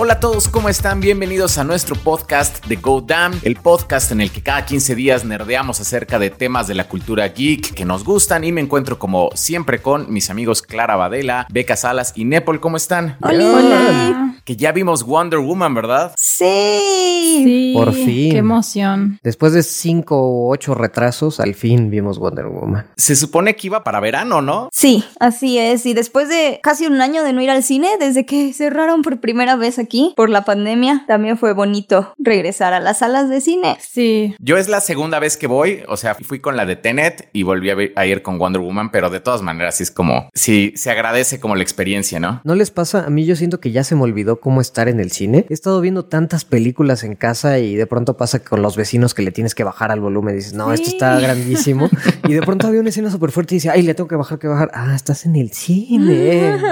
Hola a todos, ¿cómo están? Bienvenidos a nuestro podcast de Go Damn, el podcast en el que cada 15 días nerdeamos acerca de temas de la cultura geek que nos gustan y me encuentro como siempre con mis amigos Clara Badela, Beca Salas y Nepal. ¿Cómo están? Hola. Hola. Que ya vimos Wonder Woman, ¿verdad? Sí. Sí. Por fin. Qué emoción. Después de cinco o ocho retrasos, al fin vimos Wonder Woman. Se supone que iba para verano, ¿no? Sí, así es. Y después de casi un año de no ir al cine, desde que cerraron por primera vez aquí por la pandemia, también fue bonito regresar a las salas de cine. Sí. Yo es la segunda vez que voy, o sea, fui con la de Tenet y volví a, ir con Wonder Woman, pero de todas maneras sí es como, sí, se agradece como la experiencia, ¿no? ¿No les pasa? A mí yo siento que ya se me olvidó cómo estar en el cine. He estado viendo tantas películas en casa y de pronto pasa con los vecinos que le tienes que bajar al volumen. Dices, no, esto Sí. está grandísimo. y de pronto había una escena súper fuerte y dice, ay, le tengo que bajar, que bajar. Ah, estás en el cine.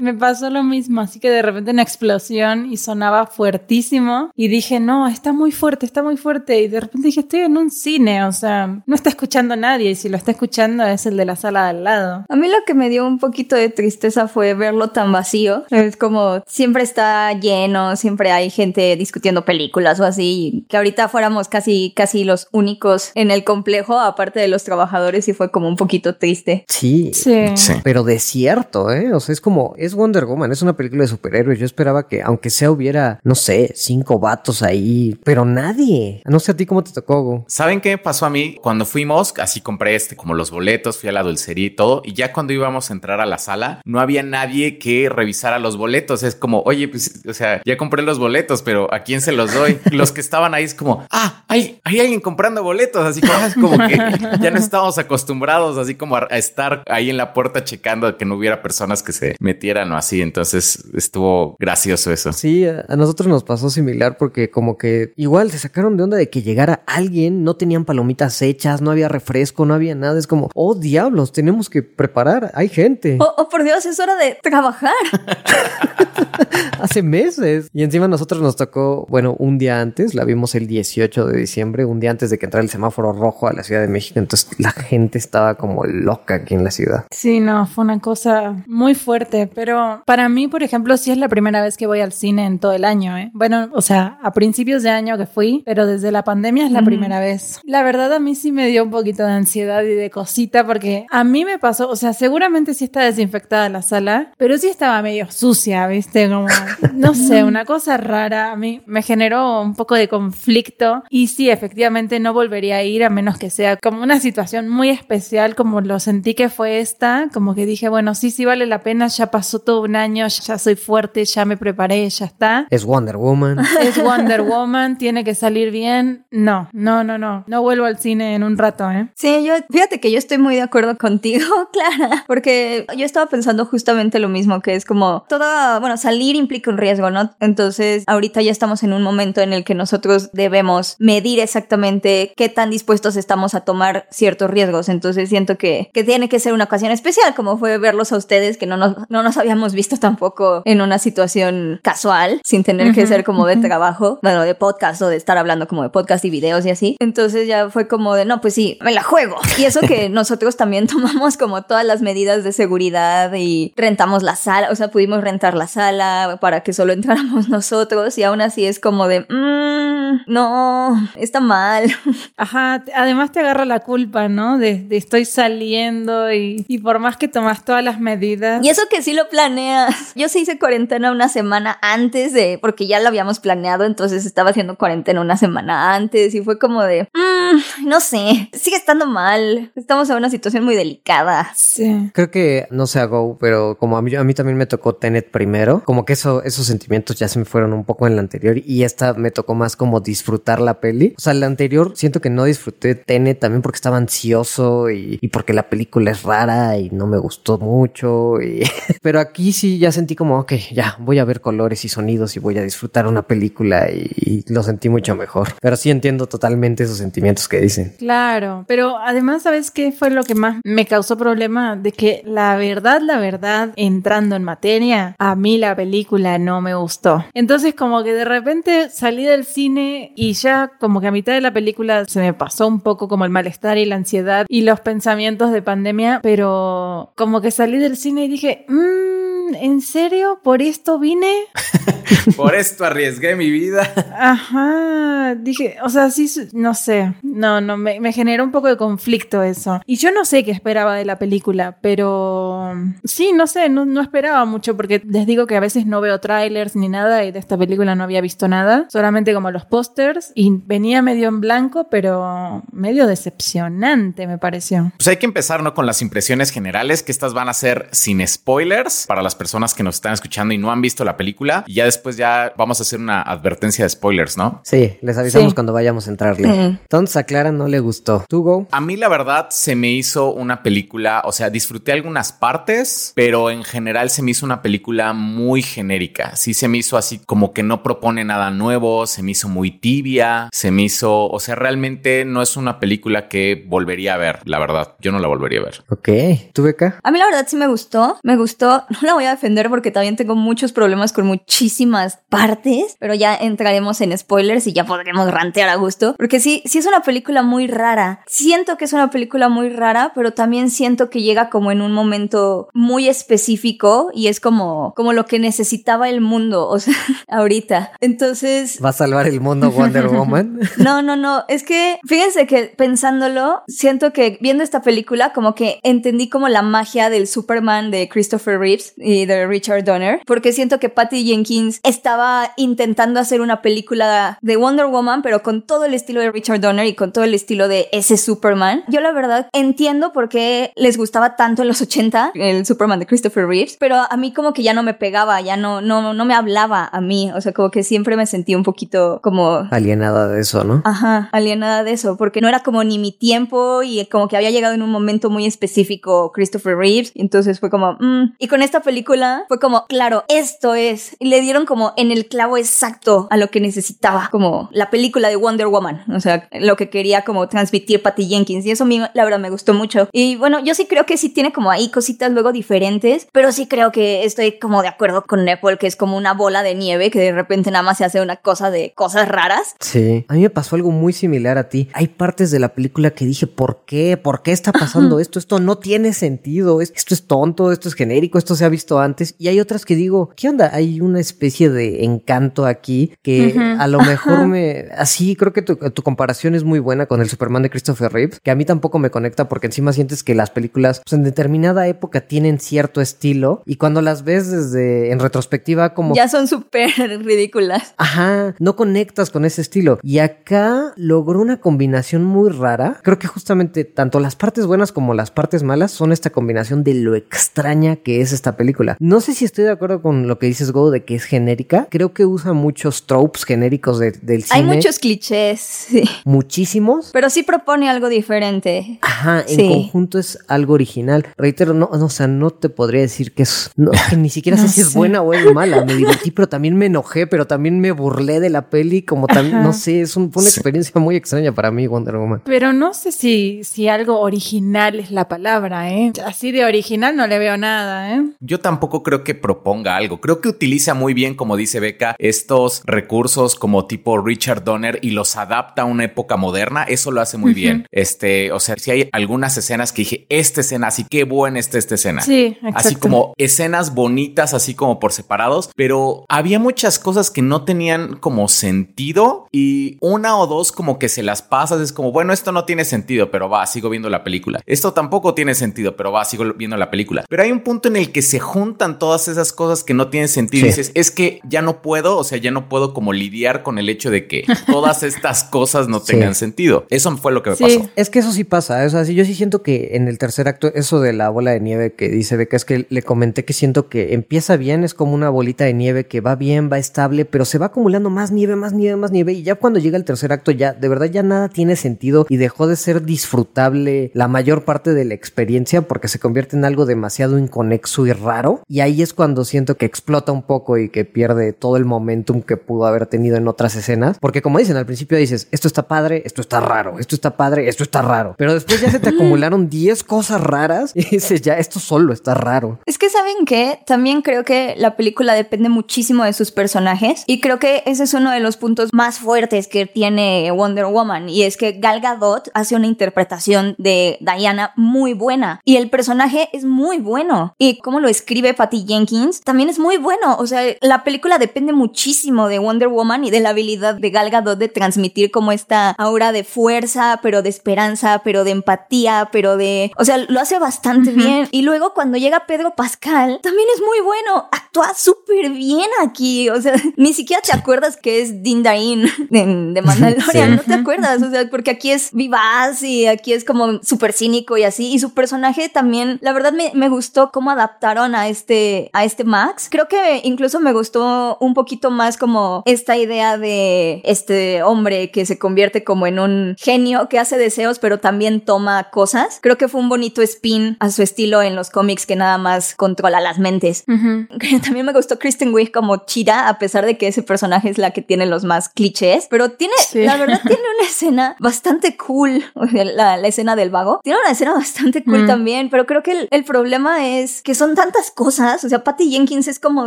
Me pasó lo mismo, así que de repente una explosión y sonaba fuertísimo y dije, no, está muy fuerte, está muy fuerte y de repente dije, estoy en un cine, o sea, no está escuchando nadie y si lo está escuchando es el de la sala de al lado. A mí lo que me dio un poquito de tristeza fue verlo tan vacío. Es como siempre está lleno, siempre hay gente discutiendo películas o así. Que ahorita fuéramos casi, casi los únicos en el complejo, aparte de los trabajadores, y fue como un poquito triste. sí. Sí. Sí. Pero desierto, ¿eh? O sea, es como, es Wonder Woman, es una película de superhéroes. Yo esperaba que, aunque sea, hubiera, no sé, cinco vatos ahí, pero nadie. No sé a ti cómo te tocó, Go. ¿Saben qué pasó a mí? Cuando fuimos, así compré este, como los boletos, fui a la dulcería y todo, y ya cuando íbamos a entrar a la sala, no había nadie que revisara los boletos. Es como, oye, pues, o sea, ya compré los boletos, pero ¿a quién se los doy? Los que estaban ahí es como, ah, hay, hay alguien comprando boletos, así como, es como que ya no estábamos acostumbrados, así como a, a estar ahí en la puerta checando que no hubiera personas que se metieran o así. Entonces estuvo gracioso eso. Sí, a a nosotros nos pasó similar porque como que igual se sacaron de onda de que llegara alguien, no tenían palomitas hechas, no había refresco, no había nada. Es como, oh diablos, tenemos que preparar, hay gente. Oh, oh, por Dios, es hora de trabajar. Hace meses. Y encima nosotros nos tocó, bueno, un día antes, la vimos el 18 de diciembre, un día antes de que entrara el semáforo rojo a la Ciudad de México. Entonces la gente estaba como loca aquí en la ciudad. Sí, no, fue una cosa muy fuerte, pero para mí, por ejemplo, sí es la primera vez que voy al cine en todo el año, ¿eh? Bueno, o sea, a principios de año que fui, pero desde la pandemia es la Ujú. primera vez. La verdad a mí sí me dio un poquito de ansiedad y de cosita porque a mí me pasó, o sea, seguramente sí está desinfectada la sala, pero sí estaba medio sucia, ¿viste? Como, no sé, una cosa rara. A mí me generó un poco de conflicto y sí, efectivamente no volvería a ir a menos que sea como una situación muy especial como lo sentí que fue esta, como que dije, bueno, sí, sí vale la pena, ya pasó todo un año, ya soy fuerte, ya me preparé, ya está. Es Wonder Woman. Es Wonder Woman, tiene que salir bien. No, no, no, no. No vuelvo al cine en un rato, ¿eh? Sí, yo, fíjate que yo estoy muy de acuerdo contigo, Clara, porque yo estaba pensando justamente lo mismo, que es como toda, bueno, salir implica un riesgo, ¿no? Entonces, ahorita ya estamos en un momento en el que nosotros debemos medir exactamente qué tan dispuestos estamos a tomar ciertos riesgos. Entonces, siento que, que tiene que ser una ocasión especial, como fue verlos a ustedes, que no nos, no nos habíamos visto tampoco en una situación casual, sin tener que ser como de trabajo, bueno, de podcast o de estar hablando como de podcast y videos y así. Entonces ya fue como de, no, pues sí, me la juego. Y eso que nosotros también tomamos como todas las medidas de seguridad y rentamos la sala, o sea, pudimos rentar la sala para que solo entráramos nosotros y aún así es como de, mmm, no, está mal. Ajá, además te agarra la culpa, ¿no? De, de estoy saliendo y, y por más que tomas todas las medidas. Y eso que sí lo planeas. Yo sí hice cuarentena una semana antes de, porque ya lo habíamos planeado, entonces estaba haciendo cuarentena una semana antes y fue como de, "Mm, no sé, sigue estando mal. Estamos en una situación muy delicada. Sí. Creo que, no sé a Go, pero como a mí, a mí también me tocó Tenet primero, como que eso, esos sentimientos ya se me fueron un poco en la anterior y esta me tocó más como disfrutar la peli. O sea, la anterior siento que no disfruté Tenet también porque estaba ansioso y, porque la película es rara y no me gustó mucho. pero aquí sí ya sentí como, ok, ya voy a ver colores y sonidos y voy a disfrutar una película y, lo sentí mucho mejor. Pero sí entiendo totalmente esos sentimientos que dicen. Claro, pero además, ¿sabes qué fue lo que más me causó problema? De que la verdad, la verdad, en materia, a mí la película no me gustó. Entonces, como que de repente salí del cine y ya como que a mitad de la película se me pasó un poco como el malestar y la ansiedad y los pensamientos de pandemia, pero como que salí del cine y dije, mmm, ¿en serio? ¿Por esto vine? Por esto arriesgué mi vida. Ajá, dije, o sea, sí, no sé, no, no, me, me generó un poco de conflicto eso. Y yo no sé qué esperaba de la película, pero sí, no sé, no, no esperaba mucho porque les digo que a veces no veo trailers ni nada y de esta película no había visto nada, solamente como los pósters y venía medio en blanco, pero medio decepcionante me pareció. Pues hay que empezar, ¿no? Con las impresiones generales, que estas van a ser sin spoilers para las personas que nos están escuchando y no han visto la película. Y ya después ya vamos a hacer una advertencia de spoilers, ¿no? Sí, les avisamos Sí. cuando vayamos a entrarle. Mm. Entonces a Clara no le gustó. ¿Tú, Go? A mí la verdad se me hizo una película, o sea, disfruté algunas partes, pero en general se me hizo una película muy genérica. Sí se me hizo así como que no propone nada nuevo, se me hizo muy tibia, se me hizo, o sea, realmente no es una película que volvería a ver, la verdad. Yo no la volvería a ver. Ok. ¿Tú, Beca? A mí la verdad sí me gustó, me gustó, no la voy a defender porque también tengo muchos problemas con muchísimas partes, pero ya entraremos en spoilers y ya podremos rantear a gusto, porque sí, sí es una película muy rara, siento que es una película muy rara, pero también siento que llega como en un momento muy específico y es como, como lo que necesitaba el mundo, o sea, ahorita. Entonces, ¿Va a salvar el mundo Wonder Woman? no, no, no. Es que fíjense que pensándolo, siento que viendo esta película, como que entendí como la magia del Superman de Christopher Reeves y de Richard Donner, porque siento que Patty Jenkins estaba intentando hacer una película de Wonder Woman, pero con todo el estilo de Richard Donner y con todo el estilo de ese Superman. Yo la verdad entiendo por qué les gustaba tanto en los 80 el Superman de Christopher Reeves, pero a mí como que ya no me pegaba, ya no, no, no me hablaba a mí, o sea, como que siempre me sentí un poquito como Alienada de eso, ¿no? Ajá, alienada de eso, porque no era como ni mi tiempo y como que había llegado en un momento muy específico Christopher Reeves, entonces fue como, mm. y con esta película fue como, claro, esto es, y le dieron como en el clavo exacto a lo que necesitaba, como la película de Wonder Woman, o sea, lo que quería como transmitir Patty Jenkins, y eso a mí la verdad me gustó mucho. Y bueno, yo sí creo que sí tiene como ahí cositas luego diferentes, pero sí creo que estoy como de acuerdo con Nepal, que es como una bola de nieve que de repente nada más se hace una cosa de cosas raras. Sí. A mí me pasó algo muy similar a ti. Hay partes de la película que dije, ¿por qué? ¿Por qué está pasando esto? Esto no tiene sentido. Es- Esto es tonto, esto es genérico, esto se ha visto antes. Y hay otras que digo, ¿qué onda? Hay una especie de encanto aquí que a lo mejor me... Así, creo que tu, tu comparación es muy buena con el Superman de Christopher Reeves, que a mí tampoco me conecta porque encima sientes que las películas pues, en determinada época tienen cierto estilo y cuando las ves desde en retrospectiva como Ya son súper ridículas. Ajá, no conectas con ese estilo. Y acá logró una combinación muy rara. Creo que justamente tanto las partes buenas como las partes malas son esta combinación de lo extraña que es esta película. No sé si estoy de acuerdo con lo que dices, Go, de que es genérica. Creo que usa muchos tropes genéricos de- del cine. Hay muchos clichés, sí. Muchísimos. Pero sí propone algo diferente. Ajá, en Sí. conjunto es algo original. Reitero, no, no, o sea, no te podría decir que es, no, que ni siquiera sé si es buena o es mala. Me divertí, pero también me enojé, pero también me burlé de la peli, como también, no sé, es un- fue una experiencia muy extraña para mí, Wonder Woman. Pero no sé si, si algo original es la palabra, ¿eh? Así de original no le veo nada, ¿eh? Yo tampoco creo que proponga algo. Creo que utiliza muy bien, como dice Beca, estos recursos como tipo Richard Donner y los adapta a una época moderna. Eso lo hace muy bien. Este, o sea, si hay algunas escenas que dije, esta escena, así qué buena está esta escena. Sí, exacto. Así como escenas bonitas, así como por separados, pero había muchas cosas que no tenían como sentido y una o dos como que se las pasas, es como, bueno, esto no tiene sentido, pero va, sigo viendo la película. Esto tampoco tiene sentido, pero va, sigo viendo la película. Pero hay un punto en el que se juntan todas esas cosas que no tienen sentido y dices, es que ya no puedo, o sea, ya no puedo como lidiar con el hecho de que todas estas cosas no Sí. tengan sentido. Eso fue lo que me Sí. pasó. Es que eso sí pasa, o sea, sí, yo sí siento que en el tercer acto, eso de la bola de nieve que dice Beca, es que le comenté que siento que empieza bien, es como una bolita de nieve que va bien, va estable, pero se va acumulando más nieve, más nieve, más nieve, y ya cuando llega el tercer acto ya, de verdad ya nada tiene sentido y dejó de ser disfrutable la mayor parte de la experiencia porque se convierte en algo demasiado inconexo y raro, y ahí es cuando siento que explota un poco y que pierde todo el momentum que pudo haber tenido en otras escenas. Porque como dicen, al principio dices, esto está padre, esto está raro, esto está padre, esto está raro. Pero después ya se te acumularon 10 cosas raras y dices, ya, esto solo está raro. Es que saben que también creo que la película depende muchísimo de sus personajes y creo que ese es uno de los puntos más fuertes que tiene Wonder Woman y es que Gal Gadot hace una interpretación de Diana muy buena y el personaje es muy bueno y como lo escribe Patty Jenkins también es muy bueno, o sea, la película depende muchísimo de Wonder Woman y de la habilidad de Gal Gadot de transmitir como esta aura de fuerza, pero de esperanza, pero de empatía, pero de, o sea, lo hace bastante bien. Y luego cuando llega Pedro Pascal también es muy bueno, actúa súper bien aquí, o sea, ni siquiera te acuerdas que es Din Djarin de, de Mandalorian, no te acuerdas, o sea, porque aquí es vivaz y aquí es como súper cínico y así, y su personaje también, la verdad me, me gustó cómo adaptaron a este, a este Max, creo que incluso me gustó un poquito más como esta idea de este hombre que se convierte como en un genio que hace deseos, pero también toma cosas, creo que fue un bonito spin a su estilo en los cómics que nada más controla las mentes. También me gustó Kristen Wiig como Chira, a pesar de que ese personaje es la que tiene los más clichés, pero tiene, la verdad, tiene una escena bastante cool, la, la escena del vago. Tiene una escena bastante cool Mm. también, pero creo que el, el problema es que son tantas cosas, o sea, Patty Jenkins es como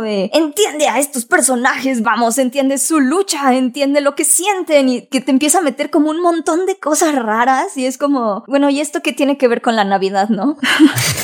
de, entiende a estos personajes, vamos, entiende su lucha, entiende lo que sienten y que te empieza a meter como un montón de cosas raras y es como, bueno, ¿y esto qué tiene que ver con la Navidad, no?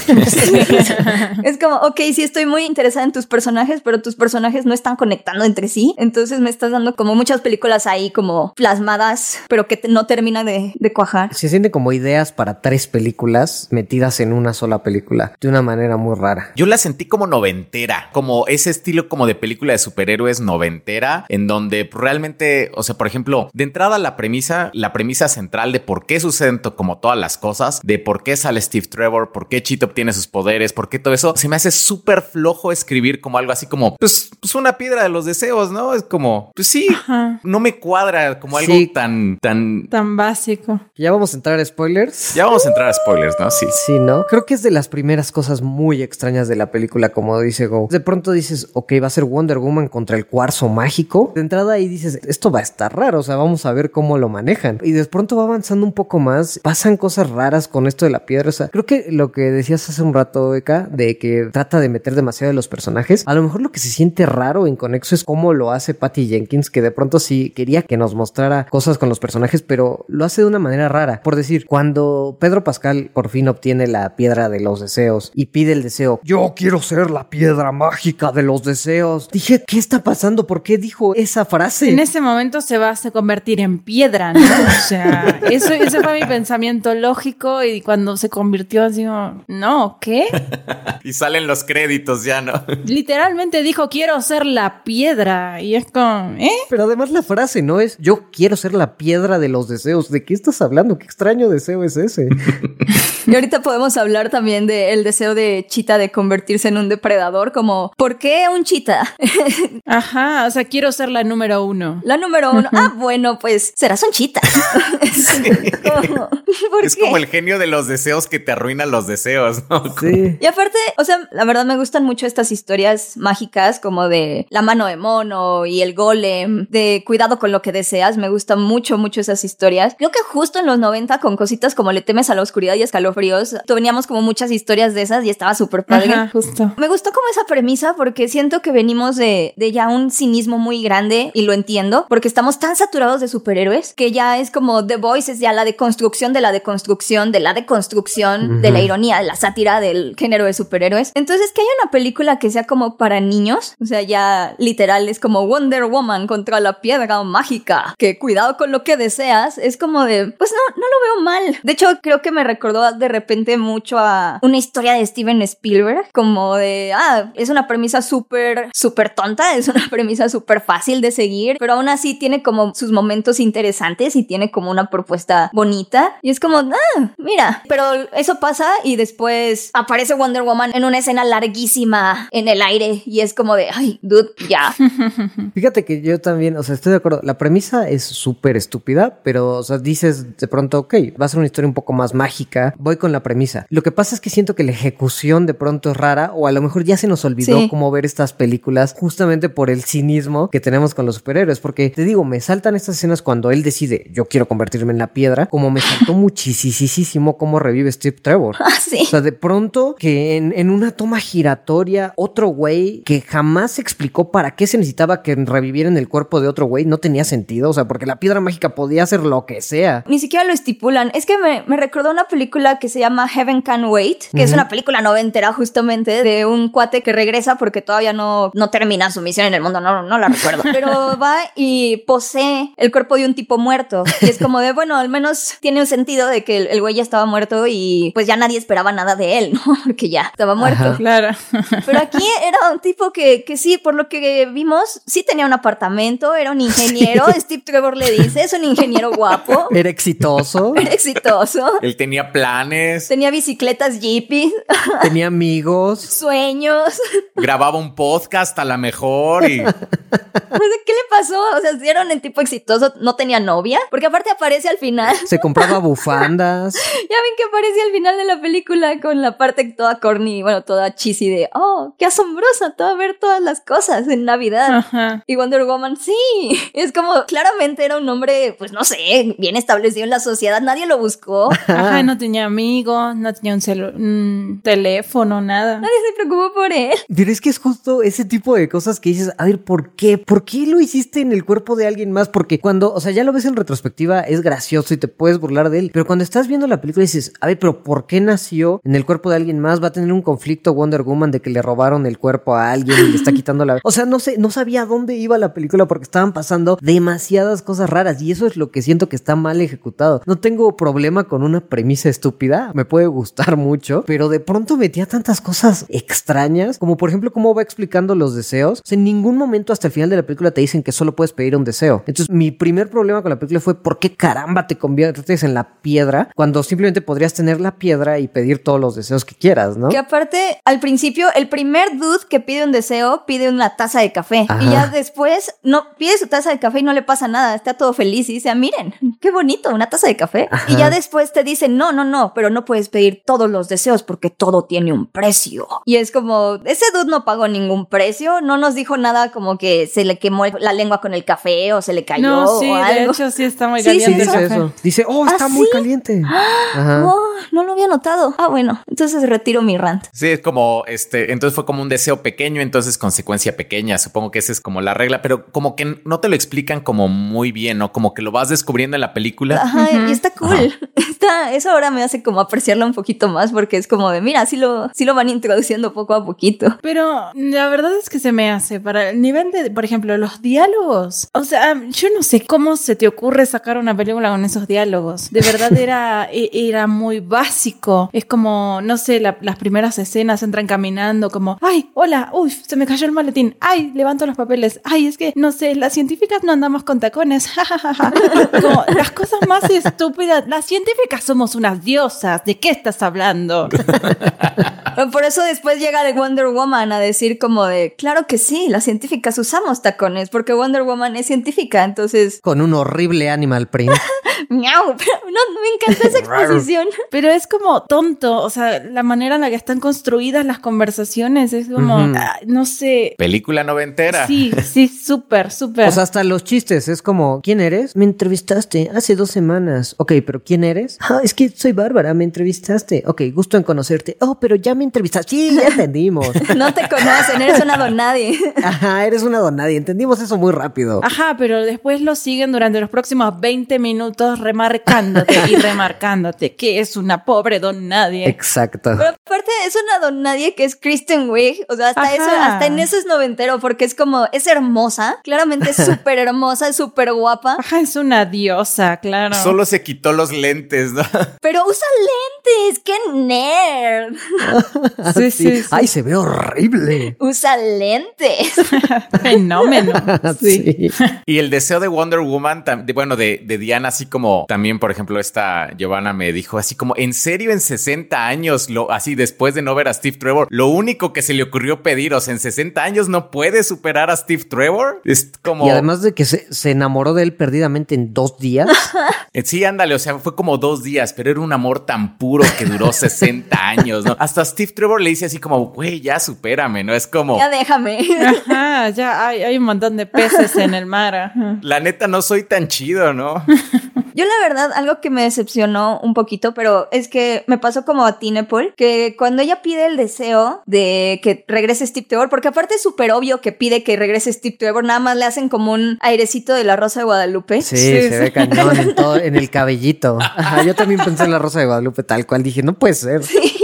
es como, ok, sí estoy muy interesada en tus personajes, pero tus personajes no están conectando entre sí. Entonces me estás dando como muchas películas ahí como plasmadas, pero que no termina de, de cuajar. Se sienten como ideas para tres películas metidas en una sola película de una manera muy rara. Yo la sentí como noventera, como ese estilo como de película de superhéroes noventera, en donde realmente, o sea, por ejemplo, de entrada la premisa, la premisa central de por qué suceden to- como todas las cosas, de por qué sale Steve Trevor, por qué Chito obtiene sus poderes, por qué todo eso, se me hace súper flojo escribir como algo así como, pues, pues una piedra de los deseos, ¿no? Es como, pues sí, Ajá. no me cuadra como algo Sí. tan, tan... Tan básico. Ya vamos a entrar a spoilers. Ya vamos a entrar a spoilers, ¿no? Sí. Sí, ¿no? Creo que es de las primeras cosas muy extrañas de la película, como dice Go. De pronto dices, ok, va a ser Wonder Woman contra el cuarzo mágico. De entrada ahí dices, esto va a estar raro, o sea, vamos a ver cómo lo manejan. Y de pronto va avanzando un poco más, pasan cosas raras con esto de la piedra. O sea, creo que lo que decías hace un rato, Eka, de que trata de meter demasiado de los personajes, a lo mejor lo que se siente raro, inconexo, es cómo lo hace Patty Jenkins, que de pronto sí quería que nos mostrara cosas con los personajes, pero lo hace de una manera rara. Por decir, cuando Pedro Pascal por fin obtiene la piedra de los deseos y pide el deseo, yo quiero ser la piedra mágica de los deseos. Dije, ¿qué está pasando? ¿Por qué dijo esa frase? En ese momento se va a convertir en piedra, ¿no? O sea, eso, ese fue mi pensamiento lógico y cuando se convirtió así, como, no, ¿qué? Y salen los créditos ya, ¿no? Literalmente dijo, quiero ser la piedra. Y es como, ¿eh? Pero además la frase no es yo quiero ser la piedra de los deseos. ¿De qué estás hablando? ¿Qué extraño deseo es ese? Y ahorita podemos hablar también del deseo de Chita de convertirse en un depredador, como, ¿por qué un Chita? Ajá, o sea, quiero ser la número uno. La número uno. Ah, bueno, pues serás un Chita. Como, ¿por Es qué? como el genio de los deseos que te arruinan los deseos, ¿no? Sí. Y aparte, o sea, la verdad me gustan mucho estas historias mágicas como de la mano de mono y el golem, de cuidado con lo que deseas. Me gustan mucho, mucho esas historias. Creo que justo en los 90 con cositas como le temes a la oscuridad y escalofríos, teníamos como muchas historias de esas y estaba súper padre. Ajá, justo. Me gustó como esa premisa porque siento que venimos de, de ya un cinismo muy grande y lo entiendo porque estamos tan saturados de superhéroes que ya es como The Voice es ya la deconstrucción de la deconstrucción de la deconstrucción de la ironía, de la sátira del género de superhéroes. Entonces que haya una película que sea como para niños, o sea, ya literal es como Wonder Woman contra la piedra mágica, que cuidado con lo que deseas, es como de, pues no, no lo veo mal. De hecho, creo que me recordó de repente mucho a una historia de Steven Spielberg, como de, ah, es una premisa súper, súper tonta, es una premisa súper fácil de seguir, pero aún así tiene como sus momentos interesantes y tiene como una propuesta bonita. Y es como, ah, mira, pero eso pasa y después aparece Wonder Woman en una escena larguísima en el aire y es como de, ay, dude, ya. Fíjate que yo también, o sea, estoy de acuerdo. La premisa es súper estúpida, pero, o sea, dices de pronto, ok, va a ser una historia un poco más mágica. Voy con la premisa. Lo que pasa es que siento que la ejecución de pronto es rara o a lo mejor ya se nos olvidó Sí. cómo ver estas películas justamente por el cinismo que tenemos con los superhéroes. Porque te digo, me saltan estas escenas cuando él decide yo quiero convertirme en la piedra, como me saltó muchísimo cómo revive Steve Trevor. Ah, sí. O sea, de pronto que en, en una toma giratoria, otro güey que jamás se explicó para qué se necesitaba que reviviera en el cuerpo de otro güey, no tenía sentido. O sea, porque la piedra mágica podía hacer lo que sea. Ni siquiera lo estipulan. Es que me, me recordó una película que se llama Heaven Can Wait, que es una película noventera justamente de un cuate que regresa porque todavía no, no termina su misión en el mundo, no, no la recuerdo. Pero va y posee el cuerpo de un tipo muerto. Y es como de, bueno, al menos tiene un sentido de que el, el güey ya estaba muerto y pues ya nadie esperaba nada de él, ¿no? Porque ya estaba muerto. Ajá. Claro. Pero aquí era un tipo que, que sí, por lo que vimos, sí tenía un apartamento, era un ingeniero. Steve Trevor le dice, es un ingeniero guapo, Era exitoso, era exitoso. Él tenía planes, Tenía bicicletas jeepis, tenía amigos. sueños. grababa un podcast a la mejor y sea, ¿Qué le pasó? O sea, si era un tipo exitoso, no tenía novia. Porque aparte aparece al final. Se compraba bufandas. Ya ven que aparece al final de la película con la parte toda corny, bueno, toda cheesy de, oh, qué asombrosa, todo ver todas las cosas en Navidad. Ajá. Y Wonder Woman, sí. Es como, claramente era un hombre, pues no sé, bien establecido en la sociedad, nadie lo buscó. Ajá, no tenía amigos, no tenía un, celu- un teléfono, nada. Nadie se preocupó por él. Pero es que es justo ese tipo de cosas que dices, a ver, ¿por qué? ¿Por qué lo hiciste en el cuerpo de alguien más? Porque cuando, o sea, ya lo ves en retrospectiva, es gracioso y te puedes burlar de él. Pero cuando estás viendo la película dices, a ver, pero ¿por qué nació en el cuerpo de alguien más? Va a tener un conflicto Wonder Woman de que le robaron el cuerpo a alguien y le está quitando la... O sea, no sé, no sabía a dónde iba la película porque estaban pasando demasiadas cosas raras y eso es lo que siento que está mal ejecutado. No tengo problema con una premisa estúpida, me puede gustar mucho, pero de pronto metía tantas cosas extrañas, como por ejemplo cómo va explicando los deseos. O sea, en ningún momento hasta el final de la película te dicen que solo puedes pedir un deseo. Entonces, mi primer problema con la película fue ¿por qué caramba te conviertes en la piedra cuando simplemente podrías tener la piedra y pedir todos los deseos que quieras, ¿no? Que aparte, al principio, el primer dude que pide un deseo pide una taza de café. Ajá. Y ya después, no, pide su taza de café y no le pasa nada. Está todo feliz y dice, "Ah, miren, qué bonito, una taza de café. Ajá. Y ya después te dice, no, no, no, pero no puedes pedir todos los deseos porque todo tiene un precio. Y es como, ese dude no pagó ningún precio, no nos dijo nada como que se le quemó la lengua con el café o se le cayó No, sí, o de algo. hecho sí está muy Sí, sí, Sí, caliente el dice eso. Dice, oh, ¿Ah, está muy sí? caliente. Ajá. Oh, no lo había notado. Ah, bueno, entonces retiro mi rant. Sí, es como este, entonces fue como un deseo pequeño, entonces consecuencia pequeña. Supongo que esa es como la regla, pero como que no te lo explican como muy bien, ¿no? Como que lo vas descubriendo en la película. Ajá, y está cool. Está, eso ahora me hace como apreciarla un poquito más porque es como de, mira, sí lo, sí lo van introduciendo poco a poquito. Pero la verdad es que se me hace para el nivel de, por ejemplo, los diálogos. O sea, yo no sé cómo se te ocurre sacar una película con esos diálogos. De verdad era, e- era muy básico. Es como, no sé, la- las primeras escenas entran caminando como, ay, hola, uy, se me cayó el maletín. Ay, levanto los papeles. Ay, es que, no sé, las científicas no andamos con tacones. Como las cosas más estúpidas. Las científicas somos unas diosas. ¿De qué estás hablando? Por eso después llega de Wonder Woman a decir como de, claro que sí, las científicas usamos tacones porque Wonder Woman es científica, entonces, Con un horrible animal print. miau, pero no, no me encanta esa exposición. Pero es como tonto, o sea, la manera en la que están construidas las conversaciones es como, ah, no sé. Película noventera. Sí, sí, súper, súper. O sea, hasta los chistes es como, ¿quién eres? Me entrevistaste hace dos semanas. Ok, pero ¿quién eres? Ah, es que soy Bárbara, me entrevistaste. Ok, gusto en conocerte. Oh, pero ya me entrevistaste. Sí, ya entendimos. No te conocen, eres una don nadie. Ajá, eres una donadie. Entendimos eso muy rápido. Ajá, pero después lo siguen durante los próximos 20 minutos remarcándote y remarcándote que es una pobre don nadie. Exacto. Pero aparte es una don nadie que es Kristen Wiig, o sea, hasta Ajá. eso, hasta en eso es noventero, porque es como, es hermosa, claramente es súper hermosa, es súper guapa, Ajá, es una diosa, claro. Solo se quitó los lentes, ¿no? pero usa lentes, qué nerd. Sí, sí, sí. Ay, se ve horrible. Usa lentes. Fenómeno. Sí. Sí. Y el deseo de Wonder Woman, de, bueno, de, de Diana, así como también, por ejemplo, esta Giovanna me dijo, así como, ¿en serio en 60 años, lo, así después de no ver a Steve Trevor, lo único que se le ocurrió pedir, o sea, en 60 años no puede superar a Steve Trevor. Es como... Y además de que se, se enamoró de él perdidamente en dos días. Eh, Sí, ándale, o sea, fue como dos días, pero era un amor tan puro que duró 60 años, ¿no? Hasta Steve Trevor le dice así como, güey, ya supérame, ¿no? Es como, Ya déjame. Ajá, ya hay, hay un montón de peces en el mar. ajá. la neta no soy tan chido, ¿no? Yo la verdad, algo que me decepcionó un poquito, pero es que me pasó como a Tinepol, que cuando ella pide el deseo de que regrese Steve Trevor, porque aparte es súper obvio que pide que regrese Steve Trevor, nada más le hacen como un airecito de la Rosa de Guadalupe. Sí, Sí, se sí. ve cañón en, todo, en el cabellito. Ajá, yo también pensé en la Rosa de Guadalupe tal cual. Dije, no puede ser. Sí,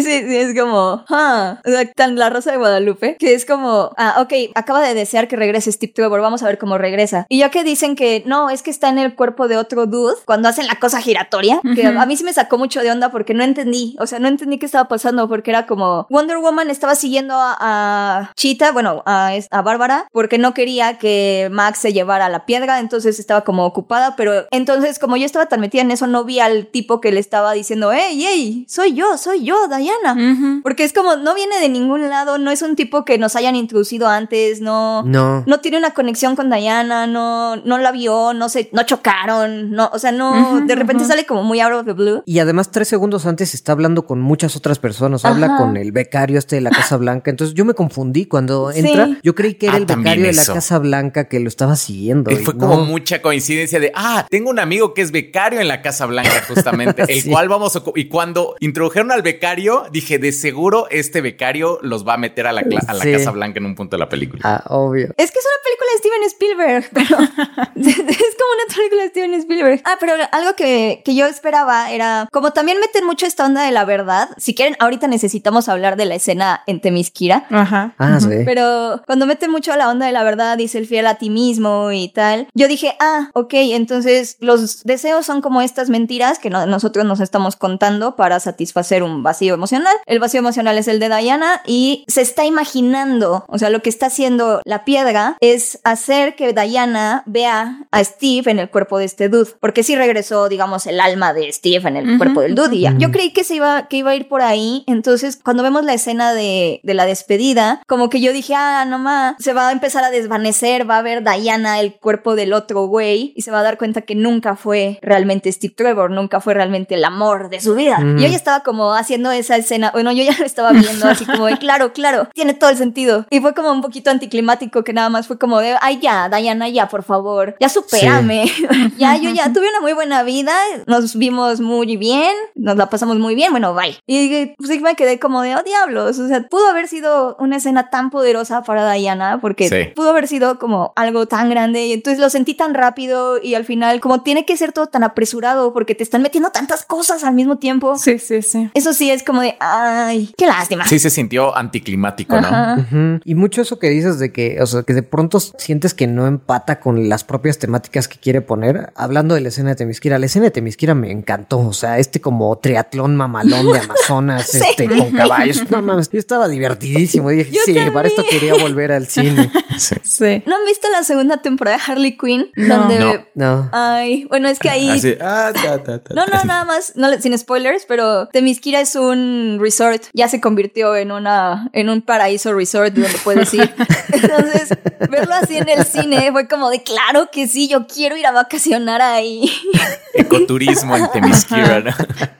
sí, sí, es como, ah, o sea, tan la Rosa de Guadalupe, que es como, ah, ok, acaba de desear que regrese Steve Trevor, vamos a ver cómo regresa. Y ya que dicen que no, es que está en el cuerpo de otro dude, cuando hacen la cosa giratoria, que a mí sí me sacó mucho de onda porque no entendí, o sea, no entendí qué estaba pasando, porque era como, Wonder Woman estaba siguiendo a, a Cheetah, bueno, a, a Bárbara, porque no quería que Max se llevara la piedra, entonces estaba como ocupada, pero entonces como yo estaba tan metida en eso, no vi al tipo que le estaba diciendo, hey, hey, soy yo, soy yo, Diana. Ujú. Porque es como, no viene de ningún lado, no es un tipo que nos hayan introducido antes, no. No. No tiene una conexión con Diana, no, no la vio, no se, no chocaron, no, o sea, no, de repente sale como muy out of the blue. Y además, tres segundos antes está hablando con muchas otras personas. Habla Ajá. con el becario este de la Casa Blanca. Entonces yo me confundí cuando Sí. entra. Yo creí que era Ah, el becario de la. Casa Blanca que lo estaba siguiendo. Y y fue no. como mucha coincidencia de, ah, tengo un amigo que es becario en la Casa Blanca, justamente, el Sí. cual vamos a... Y cuando introdujeron al becario, dije, de seguro este becario los va a meter a la, cla- a la Sí. Casa Blanca en un punto de la película. Ah, obvio. Es que es una película de Steven Spielberg, pero es como una película de Steven Spielberg. Ah, pero algo que, que yo esperaba era, como también meten mucho esta onda de la verdad, si quieren, ahorita necesitamos hablar de la escena en Temisquira, Ajá. Ah, sí. Pero cuando mete mucho a la onda de la verdad, dice el fiel a ti mismo y tal, yo dije, ah, ok, entonces los deseos son como estas mentiras que no- nosotros nos estamos contando para satisfacer un vacío emocional. El vacío emocional es el de Diana y se está imaginando, o sea, lo que está haciendo la piedra es hacer que Diana vea a Steve en el cuerpo de este dude, porque sí regresó, digamos, el alma de Steve en el Ujú, cuerpo del dude y ya. Yo creí que se iba, que iba a ir por ahí. Entonces, cuando vemos la escena de, de la despedida, como que yo dije, ah, no más, se va a empezar a desvanecer, va a ver Diana el cuerpo del otro güey y se va a dar cuenta que nunca fue realmente Steve Trevor, nunca fue realmente el amor de su vida. Mm. Y yo ya estaba como haciendo esa escena, bueno, yo ya lo estaba viendo así como de, claro, claro, tiene todo el sentido. Y fue como un poquito anticlimático que nada más fue como de, ay, ya, Diana, ya, por favor, ya supérame. ya, yo ya tuve una muy buena vida, nos vimos muy bien, nos la pasamos muy bien, bueno, bye. Y pues sí me quedé como de, oh diablos, o sea, pudo haber sido una escena tan poderosa para Diana, porque Sí. pudo haber sido como algo tan grande, y entonces lo sentí tan rápido y al final como tiene que ser todo tan apresurado porque te están metiendo tantas cosas al mismo tiempo. Sí, sí, sí. Eso sí es como de, ay, qué lástima. Sí se sintió anticlimático, ¿no? Y mucho eso que dices de que, o sea, que de pronto sientes que no empata con las propias temáticas que quiere poner. Hablando de la escena de Temisquira, la escena de Temisquira me encantó. O sea, este como triatlón mamalón de Amazonas, Sí. este, con caballos. No mames, yo estaba divertidísimo. Y dije, Yo sí, también. para esto quería volver al cine. Sí. Sí. ¿No han visto la segunda temporada de Harley Quinn? No. Donde... No. No. Ay, bueno, es que ahí... Así, ah, ta, ta, ta. No, no, nada más, no, sin spoilers, pero Temisquira es un resort, ya se convirtió en una, en un paraíso resort donde puedes ir. Entonces, verlo así en el cine fue como de claro que sí, yo quiero ir a vacacionar ahí. Ecoturismo en Temisquira, ¿no?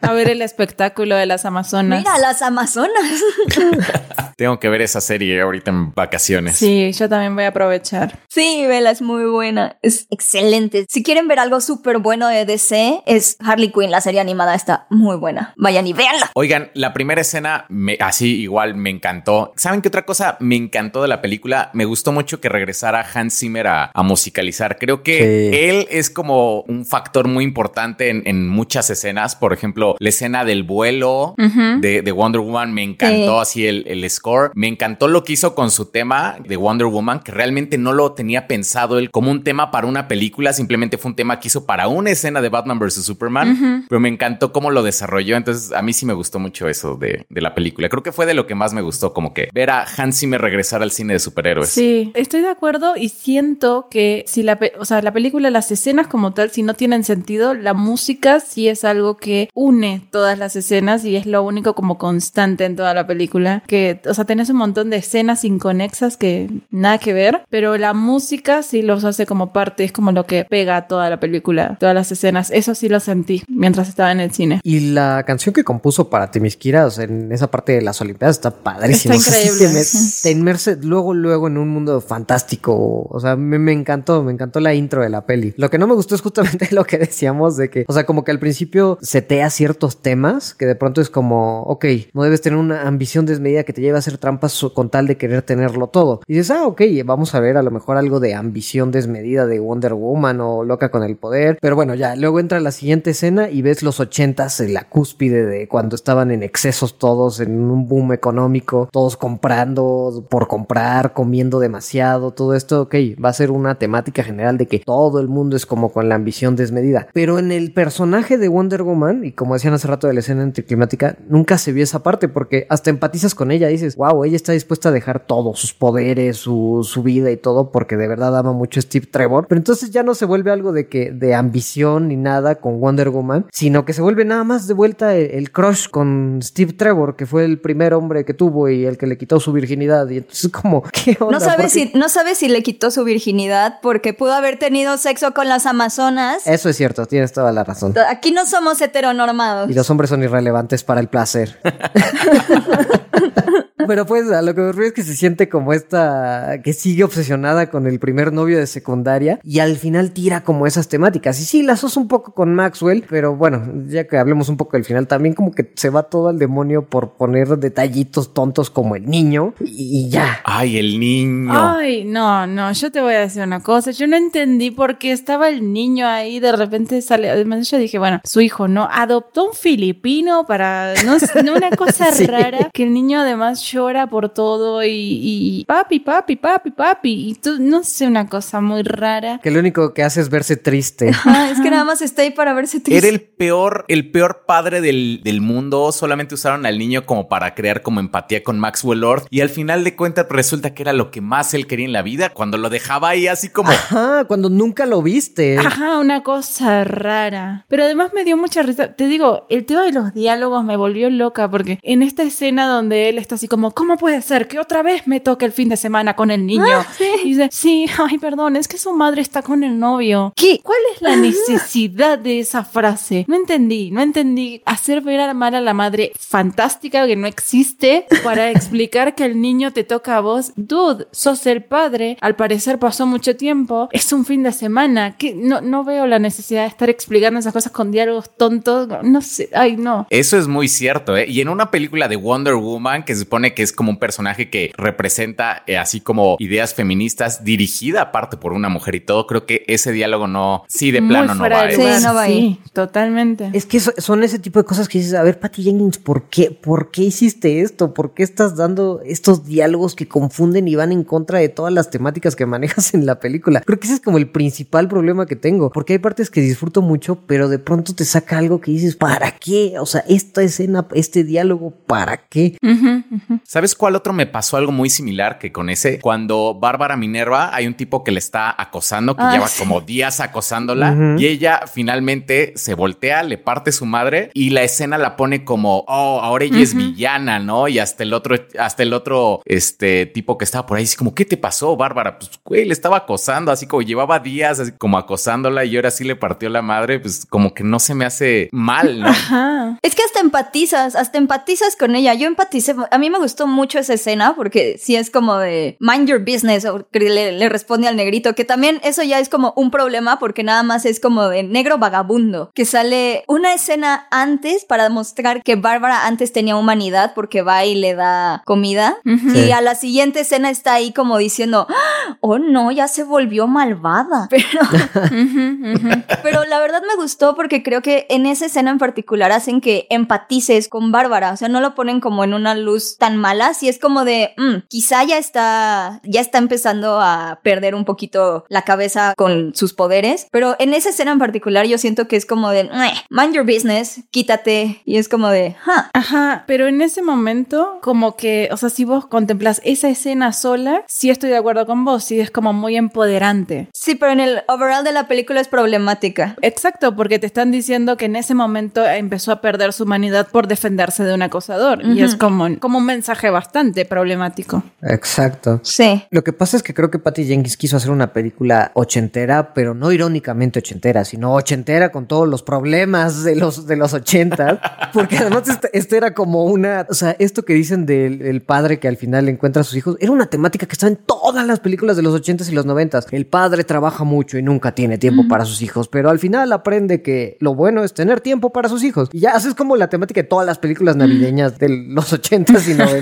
A ver el espectáculo de las Amazonas. Mira, las Amazonas. Tengo que ver esa serie ahorita en vacaciones. Sí, yo también voy a aprovechar. Sí, vela, es muy buena. Es excelente. Si quieren ver algo súper bueno de DC, es Harley Quinn, la serie animada está muy buena. Vayan y véanla. Oigan, la primera escena, me- así igual me encantó. ¿Saben qué otra cosa me encantó de la película? Me gustó mucho que regresara Hans Zimmer a, a musicalizar. Creo que Sí. él es como un factor muy importante en, en muchas escenas. Por ejemplo, la escena del vuelo de, de Wonder Woman me encantó. Sí. Así el, el score. Me encantó lo que hizo con su tema de Wonder Woman, que realmente no lo tenía pensado él como un tema para una película, simplemente fue un tema que hizo para una escena de Batman vs. Superman, pero me encantó cómo lo desarrolló, entonces a mí sí me gustó mucho eso de, de, la película. Creo que fue de lo que más me gustó, como que ver a Hans Zimmer regresar al cine de superhéroes. Sí, estoy de acuerdo y siento que si la, o sea, la película, las escenas como tal, si no tienen sentido, la música sí es algo que une todas las escenas y es lo único como constante en toda la película. Que, o sea, tenés un montón de escenas inconexas que nada que ver, pero la música sí los hace como parte, es como lo que pega a toda la película, todas las escenas. Eso sí lo sentí mientras estaba en el cine. Y la canción que compuso para Timiskira, o sea, en esa parte de las Olimpiadas está padrísima. Está increíble. te, inmerse luego, luego en un mundo fantástico. O sea, me, me, encantó, me encantó la intro de la peli. Lo que no me gustó es justamente lo que decíamos de que, o sea, como que al principio setea ciertos temas que de pronto es como, ok, no debes tener una ambición desmedida que te lleve a hacer trampas con tal de querer tenerlo todo. Y dices, ah, ok, vamos a ver a lo mejor algo de ambición desmedida de Wonder Woman o loca con el poder. Pero bueno, ya, luego entra la siguiente escena y ves los ochentas en la cúspide de cuando estaban en excesos todos, en un boom económico, todos comprando por comprar, comiendo demasiado, todo esto, ok, va a ser una temática general de que todo el mundo es como con la ambición desmedida. Pero en el personaje de Wonder Woman, y como decían hace rato de la escena anticlimática, nunca se vio esa parte porque hasta empatizas con ella, dices, wow, ella está dispuesta a dejar todo, sus poderes, su, su vida y todo, porque de verdad ama mucho a Steve Trevor. Pero entonces ya no se vuelve algo de que de ambición ni nada con Wonder Woman, sino que se vuelve nada más de vuelta el, el crush con Steve Trevor, que fue el primer hombre que tuvo y el que le quitó su virginidad. Y entonces como, ¿qué onda? No sabes si, no sabe si le quitó su virginidad porque pudo haber tenido sexo con las amazonas. Eso es cierto, tienes toda la razón. Aquí no somos heteronormados. Y los hombres son irrelevantes para el placer. Pero pues a lo que me refiero es que se siente como esta que sigue obsesionada con el primer novio de secundaria y al final tira como esas temáticas. Y sí, las un poco con Maxwell, pero bueno, ya que hablemos un poco del final, también como que se va todo al demonio por poner detallitos tontos como el niño y, ya. Ay, el niño. Ay, no, no, yo te voy a decir una cosa. Yo no entendí por qué estaba el niño ahí, de repente sale. Además, yo dije, bueno, su hijo no adoptó un filipino para no, no una cosa sí. rara que el niño además llora por todo y, y, papi, papi, papi, papi. Y tú, no sé, una cosa muy rara. Que lo único que hace es verse triste. Ajá, es que nada más está ahí para verse triste. Era el peor, el peor padre del, del, mundo. Solamente usaron al niño como para crear como empatía con Maxwell Lord. Y al final de cuentas resulta que era lo que más él quería en la vida. Cuando lo dejaba ahí así como... Ajá, cuando nunca lo viste. Ajá, una cosa rara. Pero además me dio mucha risa. Te digo, el tema de los diálogos me volvió loca porque en esta escena donde él está así como, ¿cómo puede ser que otra vez me toque el fin de semana con el niño? Ah, sí. Y dice, sí, ay, perdón, es que su madre está con el novio. ¿Qué? ¿Cuál es la necesidad de esa frase? No entendí, no entendí. Hacer ver a mal a la madre fantástica que no existe para explicar que el niño te toca a vos. Dude, sos el padre. Al parecer pasó mucho tiempo. Es un fin de semana. que no, no veo la necesidad de estar explicando esas cosas con diálogos tontos. No sé, ay, no. Eso es muy cierto, ¿eh? Y en una película de Wonder Woman, que se supone que es como un personaje que representa eh, así como ideas feministas dirigida aparte por una mujer y todo, creo que ese diálogo no, sí, de plano no va. Sí, no va sí, totalmente. Es que son ese tipo de cosas que dices, a ver, Patty Jenkins, ¿por qué, ¿por qué hiciste esto? ¿Por qué estás dando estos diálogos que confunden y van en contra de todas las temáticas que manejas en la película? Creo que ese es como el principal problema que tengo, porque hay partes que disfruto mucho, pero de pronto te saca algo que dices, ¿para qué? O sea, esta escena, este diálogo, ¿para qué? Uh -huh, uh -huh. ¿Sabes cuál otro me pasó algo muy similar que con ese? Cuando Bárbara Minerva hay un tipo que le está acosando, que Ah, lleva como días acosándola y ella finalmente se voltea, le parte su madre y la escena la pone como, oh, ahora ella es villana, ¿no? Y hasta el otro, hasta el otro, este tipo que estaba por ahí, así como, ¿qué te pasó, Bárbara? Pues, güey, le estaba acosando, así como llevaba días así como acosándola y ahora sí le partió la madre, pues como que no se me hace mal, ¿no? Ajá. Es que hasta empatizas, hasta empatizas con ella. Yo empaticé, a mí me gustó mucho esa escena porque sí es como de mind your business, o que le, le responde al negrito, que también eso ya es como un problema porque nada más es como de negro vagabundo, que sale una escena antes para demostrar que Bárbara antes tenía humanidad porque va y le da comida. Y a la siguiente escena está ahí como diciendo, "Ah, oh no, ya se volvió malvada. Pero la verdad me gustó porque creo que en esa escena en particular hacen que empatices con Bárbara. O sea, no lo ponen como en una luz tan mala, sí es como de, mm, quizá ya está, ya está empezando a perder un poquito la cabeza con sus poderes, pero en esa escena en particular yo siento que es como de, mind your business, quítate, y es como de, huh. Ajá, pero en ese momento, como que, o sea, si vos contemplas esa escena sola, sí estoy de acuerdo con vos, sí es como muy empoderante. Sí, pero en el overall de la película es problemática. Exacto, porque te están diciendo que en ese momento empezó a perder su humanidad por defenderse de un acosador. Y es como, como un mensaje bastante problemático. Exacto. Sí. Lo que pasa es que creo que Patty Jenkins quiso hacer una película ochentera, pero no irónicamente ochentera, sino ochentera con todos los problemas de los, de los ochentas. Porque además esto, esto era como una, o sea, esto que dicen del, del padre que al final encuentra a sus hijos, era una temática que estaba en todas las películas de los ochentas y los noventas. El padre trabaja mucho y nunca tiene tiempo para sus hijos, pero al final aprende que lo bueno es tener tiempo para sus hijos. Y ya haces como la temática de todas las películas navideñas de los ochentas y noventas.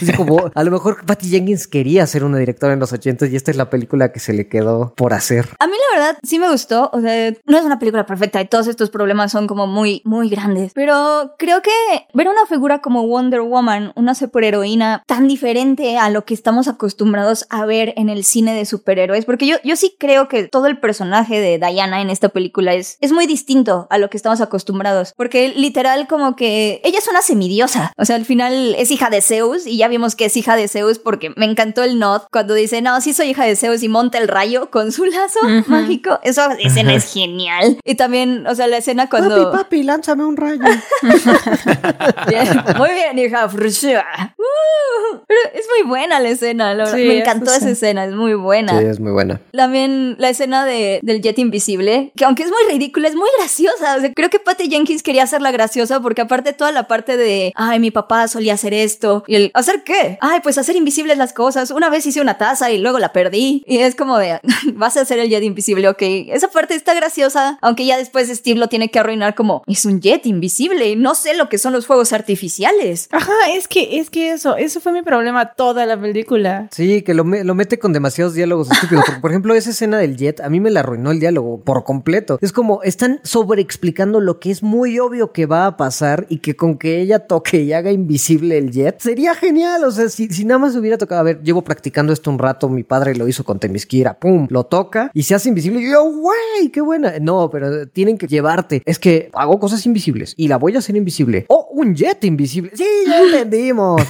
Es como, a lo mejor Patty Jenkins quería ser una directora en los ochentas y esta es la película que se le quedó por hacer. A mí la verdad sí me gustó, o sea, no es una película perfecta y todos estos problemas son como muy, muy grandes, pero creo que ver una figura como Wonder Woman, una superheroína tan diferente a lo que estamos acostumbrados a ver en el cine de superhéroes, porque yo, yo sí creo que todo el personaje de Diana en esta película es, es muy distinto a lo que estamos acostumbrados, porque literal como que ella es una semidiosa, o sea, al final es hija de Zeus y ya vimos que es hija de Zeus porque me encantó el nod cuando dice, no, sí soy hija de Zeus y monta el rayo con su lazo mágico, esa escena es genial. Y también, o sea, la escena cuando... Papi, papi, lánzame un rayo. Bien, Muy bien, hija. Uh, pero es muy buena la escena, la verdad. Sí, me encantó esa sí. escena, es muy buena. Sí, es muy buena. También la escena de, del jet invisible, que aunque es muy ridícula, es muy graciosa. O sea, creo que Patty Jenkins quería hacerla graciosa porque aparte toda la parte de, ay, mi papá solía hacer esto. Y el, ¿hacer qué? Ay, pues hacer invisibles las cosas. Una vez hice una taza y luego la perdí. Y es como de, vas a hacer el jet invisible, ok. Esa parte está graciosa, aunque ya después Steve lo tiene que arruinar como, es un jet invisible. No sé lo que son los fuegos artificiales. Ajá, es que, es que eso, eso fue mi problema toda la película. Sí, que lo, me- lo mete con demasiados diálogos estúpidos. Porque, por ejemplo, esa escena del jet a mí me la arruinó el diálogo por completo. Es como están sobreexplicando lo que es muy obvio que va a pasar y que con que ella toque y haga invisible el jet sería genial. O sea, si, si nada más hubiera tocado, a ver, llevo practicando esto un rato, mi padre lo hizo con Temisquira, pum, lo toca y se hace invisible. Y yo, güey, qué buena. No, pero tienen que llevarte. Es que hago cosas invisibles y la voy a hacer invisible. Oh, un jet invisible. Sí, ya entendimos.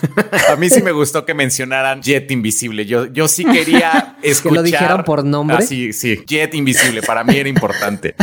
A mí sí me gustó que mencionaran Jet Invisible. Yo, yo sí quería escuchar. lo dijeran por nombre. Ah, sí, sí. Jet Invisible. Para mí era importante.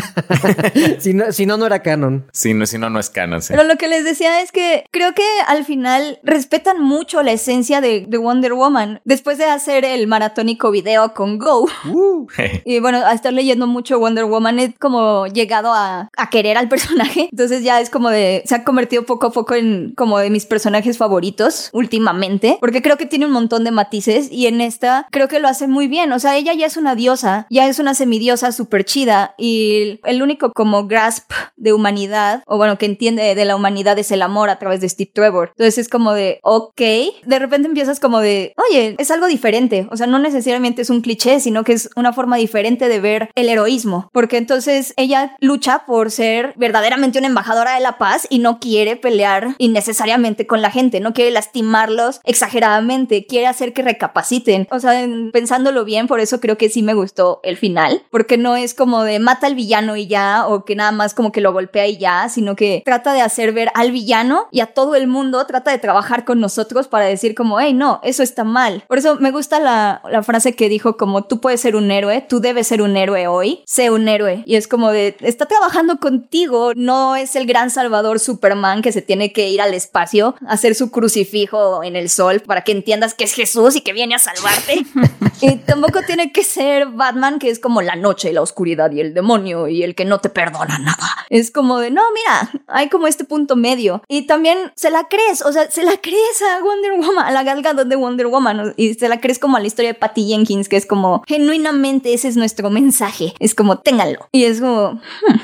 si, no, si no, no era canon. Si no, si no, no es canon. sí. Pero lo que les decía es que creo que al final respetan mucho la esencia de, de Wonder Woman. Después de hacer el maratónico video con Go y bueno, a estar leyendo mucho Wonder Woman, he como llegado a, a querer al personaje. Entonces ya es como de, se ha convertido poco a poco en como de mis personajes favoritos últimamente, porque creo que tiene un montón de matices y en esta creo que lo hace muy bien. O sea, ella ya es una diosa, ya es una semidiosa súper chida y el único como grasp de humanidad, o bueno, que entiende de la humanidad es el amor a través de Steve Trevor. Entonces es como de, ok, de repente empiezas como de, oye, es algo diferente. O sea, no necesariamente es un cliché, sino que es una forma diferente de ver el heroísmo. Porque entonces ella lucha por ser verdaderamente una embajadora de la paz y no quiere pelear innecesariamente con la gente, no quiere lastimarlos exageradamente, quiere hacer que recapaciten. O sea, en- pensándolo bien, por eso creo que sí me gustó el final, porque no es como de mata al villano y ya, o que nada más como que lo golpea y ya, sino que trata de hacer ver al villano y a todo el mundo, trata de trabajar con nosotros para decir como, hey, no, eso está mal. Por eso me gusta la, la frase que dijo como, tú puedes ser un héroe, tú debes ser un héroe hoy, sé un héroe. Y es como de, está trabajando contigo, no es el gran salvador Superman que se tiene que ir al espacio, a hacer su crucifijo en el sol para que entiendas que es Jesús y que viene a salvarte. y tampoco tiene que ser Batman, que es como la noche, la oscuridad y el demonio y el que no te perdona nada. Es como de, no, mira, hay como este punto medio. Y también se la crees, o sea, se la crees a Wonder Woman, a la Gal Gadot de Wonder Woman, y se la crees como a la historia de Patty Jenkins, que es como, genuinamente ese es nuestro mensaje. Es como, ténganlo. Y es como,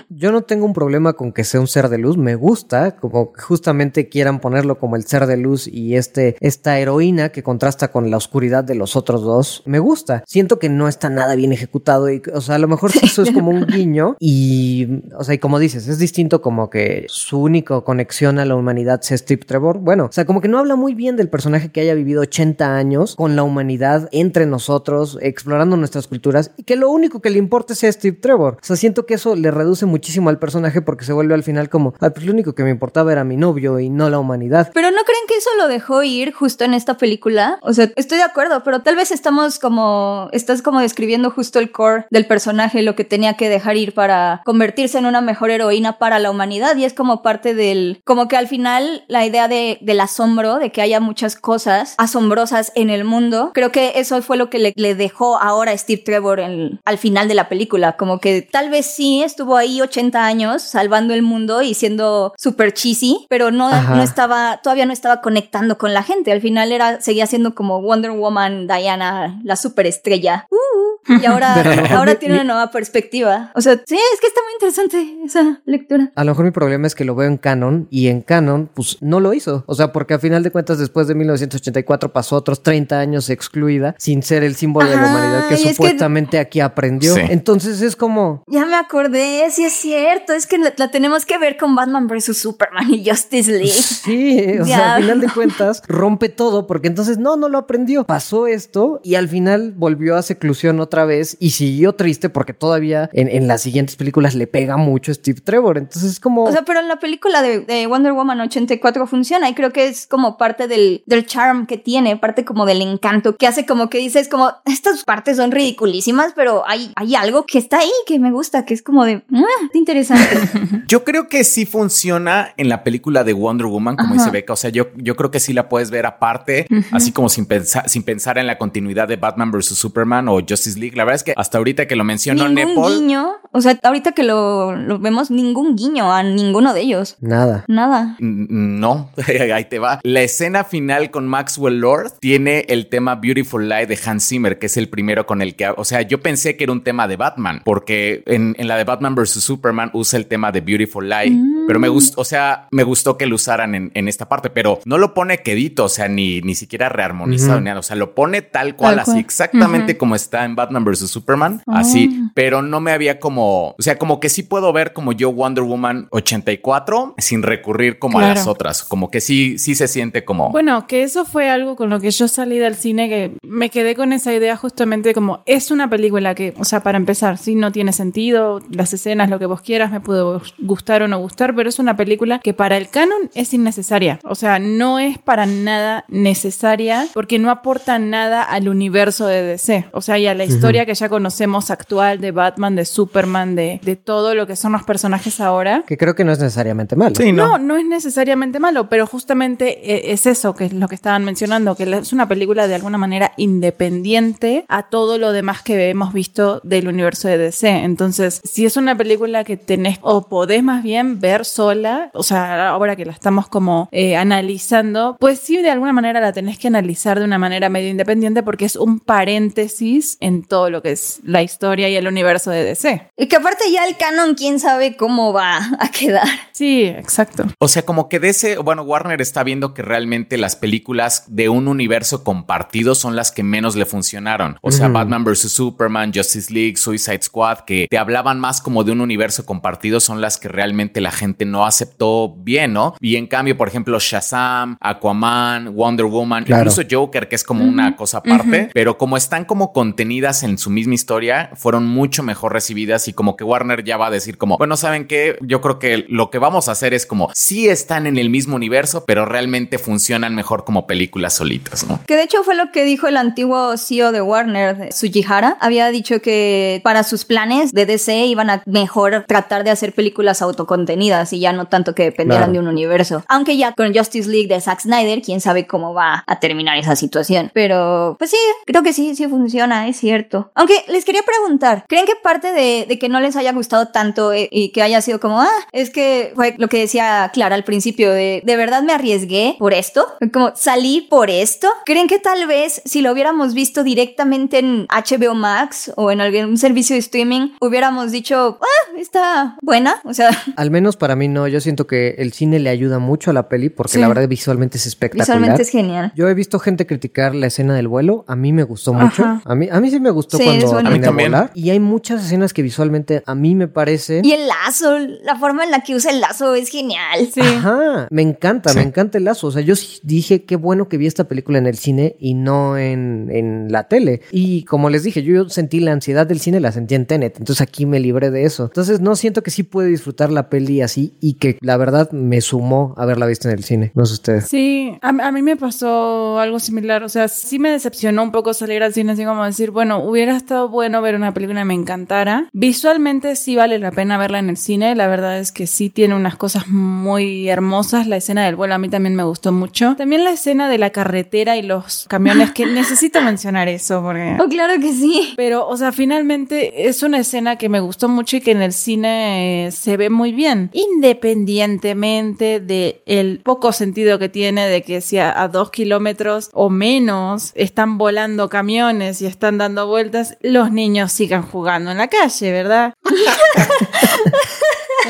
Yo no tengo un problema con que sea un ser de luz, me gusta, como justamente quieran ponerlo como el ser de luz y este, esta heroína que contrasta con la oscuridad de los otros dos, me gusta. Siento que no está nada bien ejecutado y, o sea, a lo mejor eso es como un guiño y, o sea, y como dices, es distinto como que su única conexión a la humanidad sea Steve Trevor. Bueno, o sea, como que no habla muy bien del personaje que haya vivido 80 años con la humanidad entre nosotros, explorando nuestras culturas y que lo único que le importa sea Steve Trevor. O sea, siento que eso le reduce muchísimo al personaje porque se vuelve al final como, ah, pues lo único que me importaba era mi novio y no la humanidad. Pero no creen que eso lo dejó ir justo en esta película? O sea, estoy de acuerdo, pero tal vez estamos como, estás como describiendo justo el core del personaje, lo que tenía que dejar ir para convertirse en una mejor heroína para la humanidad y es como parte del, como que al final la idea de, del asombro, de que haya muchas cosas asombrosas en el mundo, creo que eso fue lo que le, le dejó ahora a Steve Trevor en, al final de la película, como que tal vez sí estuvo ahí 80 años salvando el mundo y siendo súper cheesy, pero no, no estaba, todavía no estaba conectando con la gente, al final era, seguía siendo como Wonder Woman, Diana, la superestrella. Uh, y ahora, ahora tiene una nueva perspectiva. O sea, sí, es que está muy interesante esa lectura. A lo mejor mi problema es que lo veo en canon y en canon, pues no lo hizo. O sea, porque a final de cuentas, después de 1984 pasó otros 30 años excluida sin ser el símbolo de la humanidad que supuestamente aquí aprendió. Entonces es como. Ya me acordé, sí es cierto. Es que la, tenemos que ver con Batman vs Superman y Justice League. Sí, o sea, al final de cuentas rompe todo porque entonces no, no lo aprendió. Pasó esto y al final volvió a seclusión otra vez y siguió triste porque todavía en, en las siguientes películas le pega mucho Steve Trevor. Entonces es como... O sea, pero en la película de, Wonder Woman 84 funciona y creo que es como parte del, del charm que tiene, parte como del encanto que hace como que dices como, estas partes son ridiculísimas, pero hay, hay algo que está ahí que me gusta, que es como de, ah, interesante. yo creo que sí funciona en la película de Wonder Woman, como dice Becca. O sea, yo, yo creo que sí la puedes ver aparte, así como sin pensar, sin pensar en la continuidad de Batman vs. Superman o Justice League. La verdad es que hasta ahorita que lo mencionó Ningún guiño, o sea, ahorita que lo, lo, vemos, ningún guiño a ninguno de ellos. Nada. Nada. No, ahí te va. La escena final con Maxwell Lord tiene el tema Beautiful Lie de Hans Zimmer, que es el primero con el que, o sea, yo pensé que era un tema de Batman, porque en, en la de Batman vs. Superman usa el tema de Beautiful Lie, mm. pero me gustó, o sea, me gustó que lo usaran en, en, esta parte, pero no lo pone quedito, o sea, ni, ni siquiera rearmonizado, ni nada, o sea, lo pone tal cual, así exactamente como está en Batman vs. Superman, así, oh. pero no me había como, o sea, como que sí puedo ver como yo Wonder Woman 84 sin recurrir como a las otras, como que sí, sí se siente como... Bueno, que eso fue algo con lo que yo salí del cine que me quedé con esa idea justamente como es una película que, o sea, para empezar, sí no tiene sentido, las escenas, lo que vos quieras, me pudo gustar o no gustar, pero es una película que para el canon es innecesaria, o sea, no es para nada necesaria porque no aporta nada al universo de DC, o sea, y a la historia que ya conocemos actual de Batman, de Superman, de, de todo lo que son los personajes ahora. Que creo que no es necesariamente malo. Sí, no. no, es necesariamente malo, pero justamente eh, es eso, que es lo que estaban mencionando, que es una película de alguna manera independiente a todo lo demás que hemos visto del universo de DC. Entonces, si es una película que tenés o podés más bien ver sola, o sea, ahora que la estamos como eh, analizando, pues sí, de alguna manera la tenés que analizar de una manera medio independiente porque es un paréntesis en todo lo que es la historia y el universo de DC. Y que aparte ya el canon, quién sabe cómo va a quedar. Sí, exacto. O sea, como que ese, bueno, Warner está viendo que realmente las películas de un universo compartido son las que menos le funcionaron. O sea, Batman vs. Superman, Justice League, Suicide Squad, que te hablaban más como de un universo compartido, son las que realmente la gente no aceptó bien, ¿no? Y en cambio, por ejemplo, Shazam, Aquaman, Wonder Woman, incluso Joker, que es como una cosa aparte, pero como están como contenidas en su misma historia, fueron mucho mejor recibidas y como que Warner ya va a decir como, bueno, ¿saben qué? Yo creo que lo que vamos a hacer es como, sí están en el mismo universo, pero realmente funcionan mejor como películas solitas, ¿no? Que de hecho fue lo que dijo el antiguo CEO de Warner, Sujihara. Había dicho que para sus planes de DC iban a mejor tratar de hacer películas autocontenidas y ya no tanto que dependieran de un universo. Aunque ya con Justice League de Zack Snyder, quién sabe cómo va a terminar esa situación. Pero, pues sí, creo que sí, sí funciona, es cierto. Aunque les quería preguntar, ¿creen que parte de, de que no les haya gustado tanto eh, y que haya sido como, ah, es que fue lo que decía Clara al principio, de, de verdad me arriesgué por esto, como salí por esto. ¿Creen que tal vez si lo hubiéramos visto directamente en HBO Max o en algún servicio de streaming, hubiéramos dicho, ah, está buena? O sea... Al menos para mí no, yo siento que el cine le ayuda mucho a la peli porque la verdad visualmente es espectacular. Visualmente es genial. Yo he visto gente criticar la escena del vuelo, a mí me gustó mucho. A mí, a mí sí me gustó cuando a mí volar. Y hay muchas escenas que visualmente a mí me parece... Y el lazo, la forma en la que usa el lazo es genial. Sí. Ajá, me encanta, me encanta el lazo. O sea, yo dije qué bueno que vi esta película en el cine y no en, en la tele. Y como les dije, yo sentí la ansiedad del cine, la sentí en Tenet. Entonces aquí me libré de eso. Entonces no siento que sí pude disfrutar la peli así y que la verdad me sumó haberla visto en el cine. No sé ustedes. Sí, a, a mí me pasó algo similar. O sea, sí me decepcionó un poco salir al cine así como decir, bueno, hubiera estado bueno ver una película que me encantara. Visualmente sí vale la pena verla en el cine. La verdad es que sí tiene unas cosas muy hermosas. La escena del vuelo a mí también me gustó mucho. También la escena de la carretera y los camiones, que necesito mencionar eso porque... Oh, claro que sí. Pero, o sea, finalmente es una escena que me gustó mucho y que en el cine eh, se ve muy bien, independientemente de el poco sentido que tiene de que si a, a dos kilómetros o menos están volando camiones y están dando vueltas, los niños sigan jugando en la calle, ¿verdad?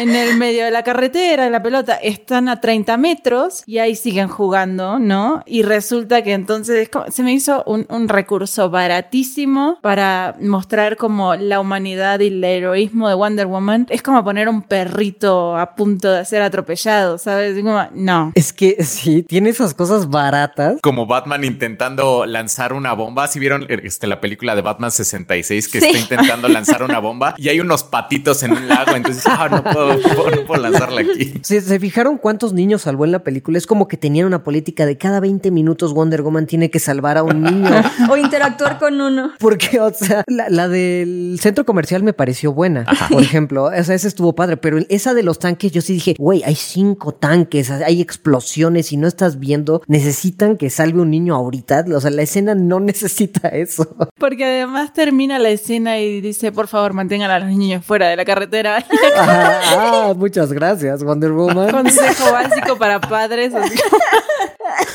en el medio de la carretera, la pelota, están a 30 metros y ahí siguen jugando, ¿no? Y resulta que entonces se me hizo un, un recurso baratísimo para mostrar como la humanidad y el heroísmo de Wonder Woman. Es como poner un perrito a punto de ser atropellado, ¿sabes? Como, no. Es que sí, tiene esas cosas baratas. Como Batman intentando lanzar una bomba. Si vieron este, la película de Batman 66 que Sí. está intentando lanzar una bomba y hay unos patitos en un lago. Entonces, ah, no puedo, no puedo lanzarla aquí. ¿Se, se fijaron cuántos niños salvó en la película? Es como que tenían una política de cada 20 minutos Wonder Woman tiene que salvar a un niño. O interactuar con uno. Porque, o sea, la, la del centro comercial me pareció buena. Por ejemplo, o sea, esa estuvo padre, pero esa de los tanques, yo sí dije, güey, hay cinco tanques, hay explosiones y no estás viendo, necesitan que salve un niño ahorita. O sea, la escena no necesita eso. Porque además termina la escena y dice, por favor, mantengan a los niños fuera de la carretera. Ajá, ah, muchas gracias, Wonder Woman. Consejo básico para padres.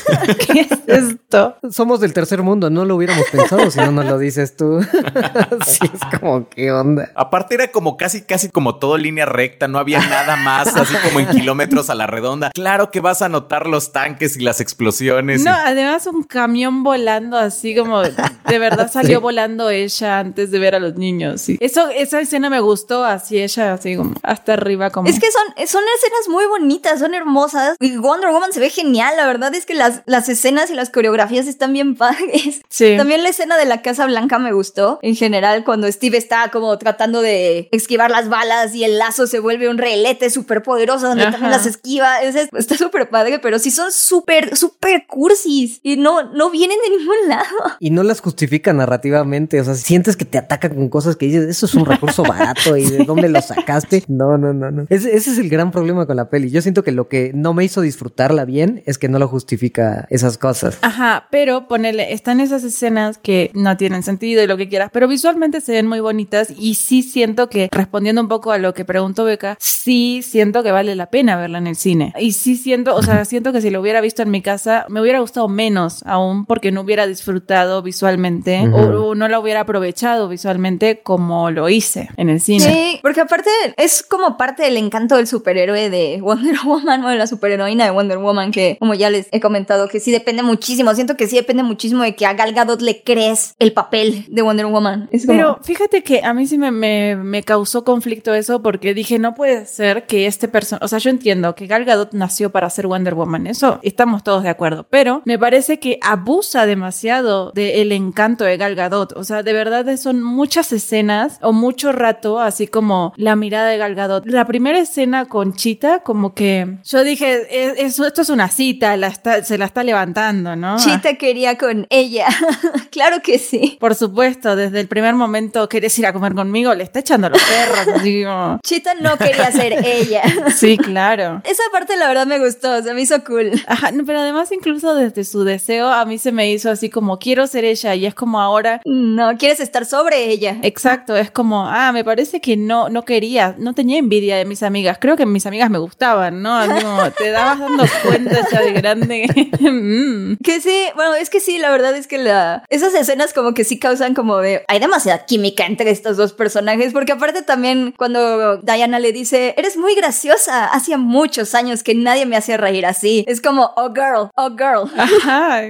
¿Qué es esto? Somos del tercer mundo, no lo hubiéramos pensado si no nos lo dices tú. sí, es como, ¿qué onda? Aparte era como casi, casi como todo línea recta, no había nada más, así como en kilómetros a la redonda. Claro que vas a notar los tanques y las explosiones. y- No, además un camión volando así como de verdad salió volando ella antes de ver a los niños. Sí. Eso, esa escena me gustó, así ella así como hasta arriba como. Es que son, son escenas muy bonitas, son hermosas. Y Wonder Woman se ve genial. La verdad es que las, las escenas y las coreografías están bien padres. Sí. También la escena de la Casa Blanca me gustó. En general, cuando Steve está como tratando de esquivar las balas y el lazo se vuelve un relete súper poderoso donde Ajá. también las esquiva. Ese- está súper padre, pero sí son súper, súper cursis. Y no, no vienen de ningún lado. Y no las justifica narrativamente, o sea, sientes que te atacan con cosas que dices, eso es un recurso barato y de dónde lo sacaste. No, no, no, no. Ese, ese es el gran problema con la peli. Yo siento que lo que no me hizo disfrutarla bien es que no lo justifica esas cosas. Ajá, pero ponele, están esas escenas que no tienen sentido y lo que quieras, pero visualmente se ven muy bonitas y sí siento que, respondiendo un poco a lo que preguntó Beca, sí siento que vale la pena verla en el cine. Y sí siento, o sea, siento que si lo hubiera visto en mi casa, me hubiera gustado menos aún porque no hubiera disfrutado visualmente Ujú. o, o no la hubiera aprovechado visualmente como lo hice en el cine. Sí, porque aparte es como parte del encanto del superhéroe de Wonder Woman o de la superheroína de Wonder Woman que, como ya les he comentado, que sí depende muchísimo. Siento que sí depende muchísimo de que a Gal Gadot le crees el papel de Wonder Woman. Es como- Pero fíjate que a mí sí me, me, me causó conflicto eso porque dije, no puede ser que este personaje, o sea, yo entiendo que Gal Gadot nació para ser Wonder Woman, eso estamos todos de acuerdo, pero me parece que abusa demasiado del encanto de Gal Gadot, o sea, de verdad son muchas escenas o mucho rato, así como la mirada de Gal Gadot. La primera escena con Chita, como que yo dije, "Es- es- esto es una cita, la está, se la está levantando, ¿no? Chita quería con ella. claro que sí. Por supuesto, desde el primer momento querés ir a comer conmigo, le está echando los perros. como- Chita no quería ser ella. Sí, claro. Esa parte la verdad me gustó, se me hizo cool. Ajá, pero además incluso desde su deseo a mí se me hizo así como quiero ser ella y es como ahora No, quieres estar sobre ella. Exacto, es como, ah, me parece que no, no quería, no tenía envidia de mis amigas. Creo que mis amigas me gustaban, ¿no? Como, te dabas dando cuenta ya de grande. Mm. Que sí, bueno, es que sí, la verdad es que la... esas escenas como que sí causan como de... Hay demasiada química entre estos dos personajes, porque aparte también cuando Diana le dice, eres muy graciosa, hacía muchos años que nadie me hacía reír así. Es como, oh girl, oh girl. Ajá,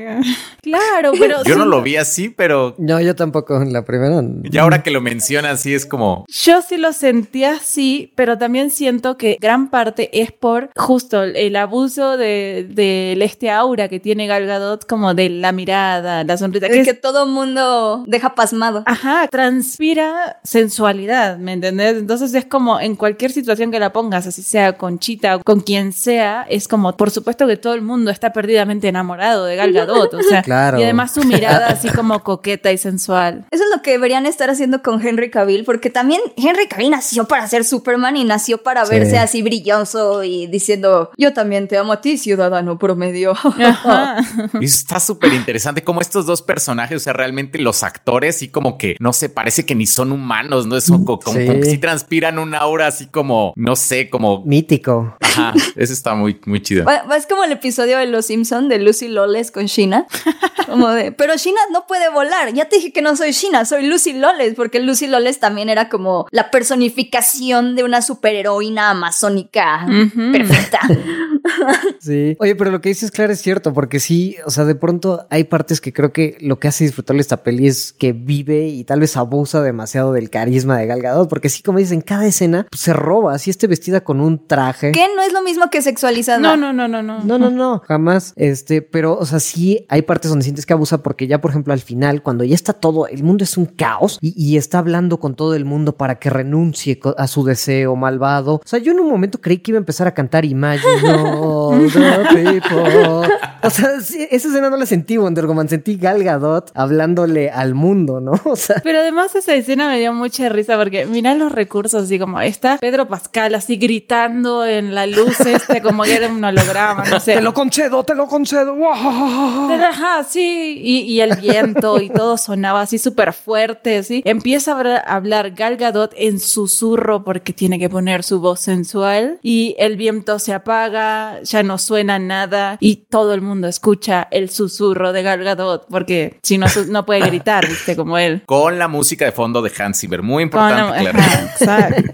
claro, pero Yo no sí, lo vi así, pero No, yo tampoco. La primera. ya ahora que lo mencionas, sí es como. Yo sí lo sentí así, pero también siento que gran parte es por justo el abuso de, del este aura aura que tiene Gal Gadot, como de la mirada, la sonrisa. Que, Que que es- todo mundo deja pasmado. Ajá, transpira sensualidad, ¿me entendés? Entonces es como en cualquier situación que la pongas, así sea con Chita o con quien sea, es como, por supuesto que todo el mundo está perdidamente enamorado de Gal Gadot, o sea, Claro. y además su mirada así como coqueta y sensual. Eso es lo que deberían estar haciendo con Henry Cavill, porque también Henry Cavill nació para ser Superman y nació para Sí. verse así brilloso y diciendo, yo también te amo a ti, ciudadano promedio. Ajá. Y eso está súper interesante como estos dos personajes, o sea, realmente los actores sí como que, no sé, parece que ni son humanos, ¿no? Es como, como- Sí. como que sí transpiran una aura así como, no sé, como... Mítico. Ajá, eso está muy, muy chido. Es como el episodio de Los Simpson de Lucy Loles con Sheena. Como de, pero Sheena no puede volar. Ya te dije que no soy Sheena, soy Lucy Loles, porque Lucy Loles también era como la personificación de una superheroína amazónica perfecta. Sí. Oye, pero lo que dices, claro, es cierto, porque sí, o sea, de pronto hay partes que creo que lo que hace disfrutarle esta peli es que vive y tal vez abusa demasiado del carisma de Gal Gadot, porque sí, como dicen, en cada escena pues, se roba, así esté vestida con un traje. que no es lo mismo que sexualizada. No, no, no, no, no. No, no, no, jamás. Este, pero, o sea, sí hay partes donde sientes que abusa porque ya, por ejemplo, al final, cuando ya está todo, el mundo es un caos y, y está hablando con todo el mundo para que renuncie a su deseo malvado. O sea, yo en un momento creí que iba a empezar a cantar Imagine all the people. O sea, sí, esa escena no la sentí Wonder Woman, sentí Gal Gadot hablándole al mundo, ¿no? O sea, Pero además esa escena me dio mucha risa porque mira los recursos, así como está Pedro Pascal así gritando en la luz este como que era un holograma, no sé. te lo concedo, te lo concedo. ¡Wow! Ajá, sí, y, y el viento y todo sonaba así súper fuerte, ¿sí? Empieza a hablar, a hablar Gal Gadot en susurro porque tiene que poner su voz sensual y el viento se apaga, ya no suena nada y todo el mundo escucha el susurro de Gal Gadot porque si no, no puede gritar, ¿viste? Como él. Con la música de fondo de Hans Zimmer, muy la- importante, claro. exacto.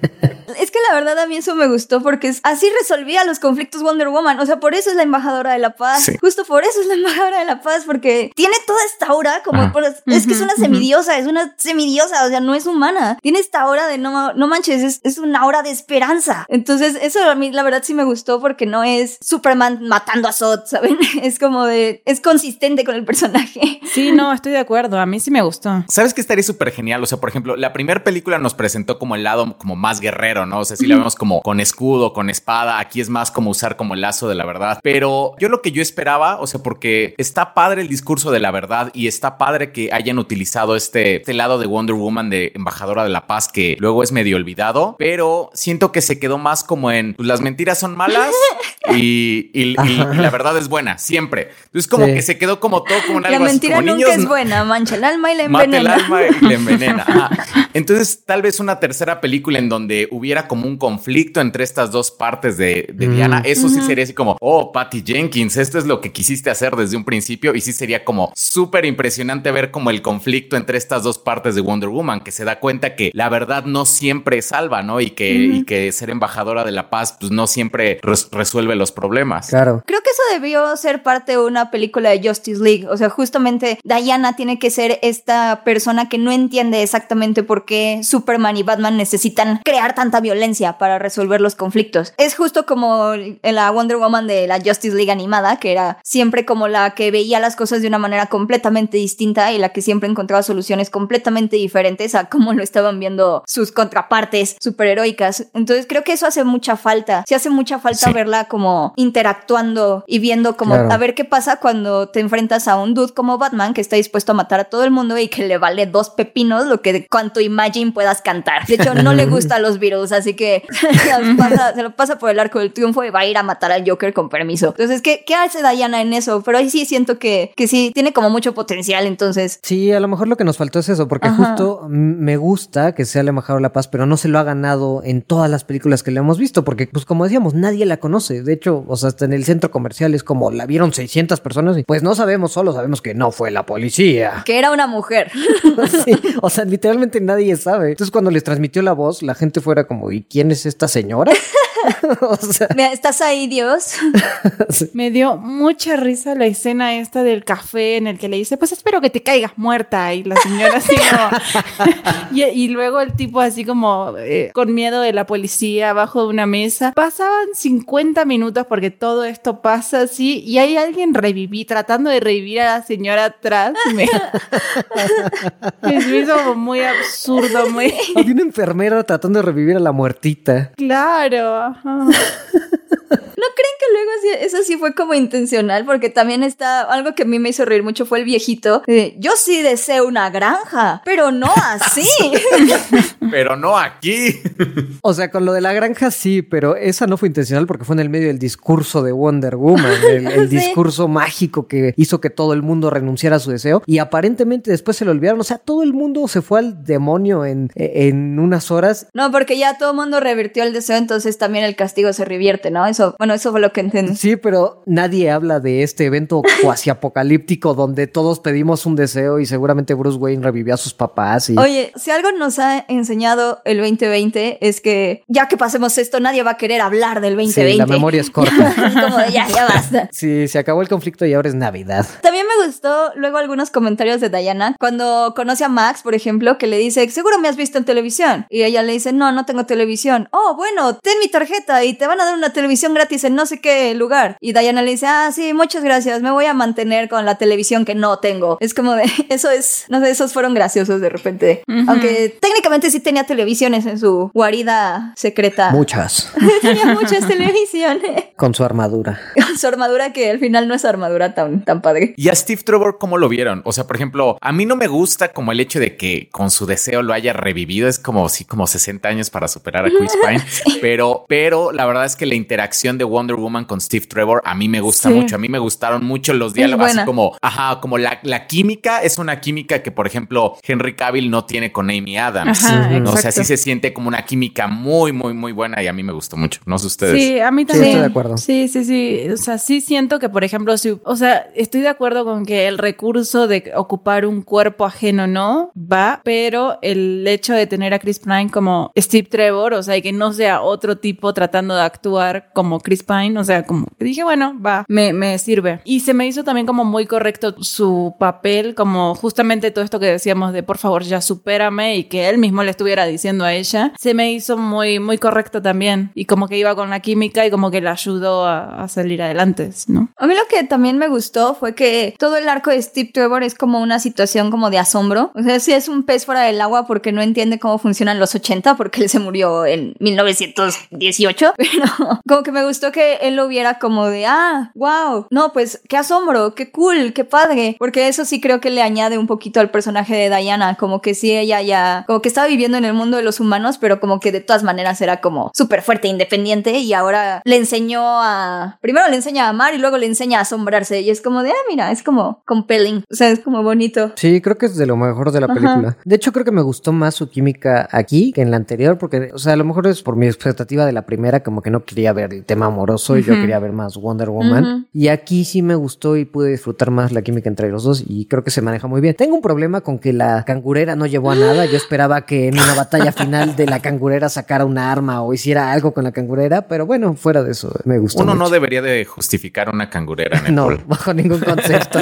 Que la verdad a mí eso me gustó porque es- así resolvía los conflictos Wonder Woman. O sea, por eso es la embajadora de la paz. Sí. Justo por eso es la embajadora de la paz, porque tiene toda esta aura como... Por- es que es una semidiosa, es una semidiosa, o sea, no es humana. Tiene esta aura de no, no manches, es, es una aura de esperanza. Entonces, eso a mí la verdad sí me gustó porque no es Superman matando a Zod, ¿saben? Es como de... Es consistente con el personaje. Sí, no, estoy de acuerdo. A mí sí me gustó. ¿Sabes qué estaría súper genial? O sea, por ejemplo, la primera película nos presentó como el lado como más guerrero, ¿no? O sea, sí la vemos como con escudo, con espada. Aquí es más como usar como el lazo de la verdad. Pero yo lo que yo esperaba, o sea, porque está padre el discurso de la verdad y está padre que hayan utilizado este, este lado de Wonder Woman de embajadora de la paz que luego es medio olvidado, pero siento que se quedó más como en pues, las mentiras son malas y, y- y- y la verdad es buena, siempre. Entonces como Sí. que se quedó como todo como en La algo así mentira como nunca niños, es buena, mancha el alma y la Mata el envenena. alma y le envenena. Ajá. Entonces, tal vez una tercera película en donde hubiera como un conflicto entre estas dos partes de, de Mm. Diana. Eso sí sería así como, oh, Patty Jenkins, esto es lo que quisiste hacer desde un principio. Y sí sería como súper impresionante ver como el conflicto entre estas dos partes de Wonder Woman, que se da cuenta que la verdad no siempre salva, ¿no? Y que, y que ser embajadora de la paz, pues no siempre res- resuelve los problemas. Claro. Creo que eso debió ser parte de una película de Justice League. O sea, justamente Diana tiene que ser esta persona que no entiende exactamente por qué Superman y Batman necesitan crear tanta violencia para resolver los conflictos. Es justo como en la Wonder Woman de la Justice League animada, que era siempre como la que veía las cosas de una manera completamente distinta y la que siempre encontraba soluciones completamente diferentes a cómo lo estaban viendo sus contrapartes superheroicas. Entonces creo que eso hace mucha falta. Se hace mucha falta Sí. verla como interactuando y viendo como Claro. a ver qué pasa cuando te enfrentas a un dude como Batman que está dispuesto a matar a todo el mundo y que le vale dos pepinos lo que cuanto Imagine puedas cantar. De hecho, no le gusta a los virus, así que se lo pasa, se lo pasa por el arco del triunfo y va a ir a matar al Joker con permiso. Entonces, ¿qué, qué hace Diana en eso? Pero ahí sí siento que, que sí tiene como mucho potencial, entonces Sí, a lo mejor lo que nos faltó es eso, porque Ajá. justo me gusta que sea la embajadora de la paz, pero no se lo ha ganado en todas las películas que le hemos visto, porque pues como decíamos, nadie la conoce. De hecho, o sea, hasta en el centro comercial es como la vieron 600 personas y pues no sabemos, solo sabemos que no fue la policía. que era una mujer. Sí, o sea, literalmente nadie sabe. Entonces cuando les transmitió la voz, la gente fuera como, ¿y quién es esta señora? o sea, Mira, ¿Estás ahí, Dios? Me dio mucha risa la escena esta del café en el que le dice, pues espero que te caigas muerta. Y la señora así como... y, y luego el tipo así como eh, con miedo de la policía abajo de una mesa. Pasaban 50 minutos porque todo esto pasa así y hay alguien reviví, tratando de revivir a la señora atrás. Me, me hizo como muy absurdo, muy... había una enfermera tratando de revivir a la muertita. Claro. Ajá. ¿No creen que luego sí- eso sí fue como intencional? Porque también está algo que a mí me hizo reír mucho fue el viejito. Yo sí deseo una granja, pero no así. Pero no aquí. O sea, con lo de la granja sí, pero esa no fue intencional porque fue en el medio del discurso de Wonder Woman, el, el Sí. discurso mágico que hizo que todo el mundo renunciara a su deseo y aparentemente después se lo olvidaron. O sea, todo el mundo se fue al demonio en, en unas horas. no, porque ya todo el mundo revirtió el deseo, entonces también el castigo se revierte, ¿no? Eso, bueno, eso fue lo que entendí. Sí, pero nadie habla de este evento cuasi apocalíptico donde todos pedimos un deseo y seguramente Bruce Wayne revivió a sus papás y Oye, si algo nos ha enseñado el 2020 es que ya que pasemos esto, nadie va a querer hablar del 2020. Sí, la memoria es corta. es como de ya, ya basta. Sí, se acabó el conflicto y ahora es Navidad. También me gustó luego algunos comentarios de Diana cuando conoce a Max, por ejemplo, que le dice, seguro me has visto en televisión. Y ella le dice, no, no tengo televisión. Oh, bueno, ten mi tarjeta y te van a dar una televisión gratis en no sé qué lugar. Y Diana le dice, ah, sí, muchas gracias, me voy a mantener con la televisión que no tengo. Es como de, eso es, no sé, esos fueron graciosos de repente. Aunque técnicamente sí tenía televisiones en su guarida secreta. Muchas. tenía muchas televisiones. Con su armadura. su armadura que al final no es armadura tan, tan padre. ¿Y a Steve Trevor cómo lo vieron? O sea, por ejemplo, a mí no me gusta como el hecho de que con su deseo lo haya revivido. Es como sí, como 60 años para superar a Chris Pine. Pero, pero la verdad es que la interacción de Wonder Woman con Steve Trevor a mí me gusta Sí. mucho. A mí me gustaron mucho los diálogos. Así como, ajá, como la, la química es una química que, por ejemplo, Henry Cavill no tiene con Amy Adams. Ajá, ¿no? O sea, sí se siente como una química muy, muy, muy buena y a mí me gustó mucho. No sé ustedes. Sí, a mí Sí, también. estoy de acuerdo. Sí, sí, sí. O sea, sí siento que, por ejemplo, si, o sea, estoy de acuerdo con que el recurso de ocupar un cuerpo ajeno no va, pero el hecho de tener a Chris Pine como Steve Trevor, o sea, y que no sea otro tipo tratando de actuar como Chris Pine, o sea, como dije, bueno, va, me, me sirve. Y se me hizo también como muy correcto su papel, como justamente todo esto que decíamos de por favor ya supérame y que él mismo le estuviera diciendo a ella, se me hizo muy, muy correcto también. Y como que iba con la química y como que le ayudó a, a salir adelante, ¿no? A mí lo que también me gustó fue que todo el arco de Steve Trevor es como una situación como de asombro. O sea, sí es un pez fuera del agua porque no entiende cómo funcionan los 80 porque él se murió en 1918. Pero como que me gustó que él lo viera como de, ah, wow, no, pues qué asombro, qué cool, qué padre. Porque eso sí creo que le añade un poquito al personaje de Diana. Como que sí, ella ya, como que estaba viviendo en el mundo de los humanos, pero como que de todas maneras era como súper fuerte independiente y ahora le enseñó a, primero le enseña a amar y luego le enseña a asombrarse y es como de, ah, mira, es como compelling, o sea, es como bonito. Sí, creo que es de lo mejor de la Ajá. película. De hecho, creo que me gustó más su química aquí que en la anterior, porque, o sea, a lo mejor es por mi expectativa de la primera, como que no quería ver el tema amoroso y yo quería ver más Wonder Woman. Y aquí sí me gustó y pude disfrutar más la química entre los dos y creo que se maneja muy bien. Tengo un problema con que la cangurera no llevó a nada. Yo esperaba que en una batalla final de la cangurera sacara una arma o hiciera algo con la cangurera, pero bueno, fuera de eso, me gustó. Uno no debería de justificar una cangurera. en No, bajo ningún concepto.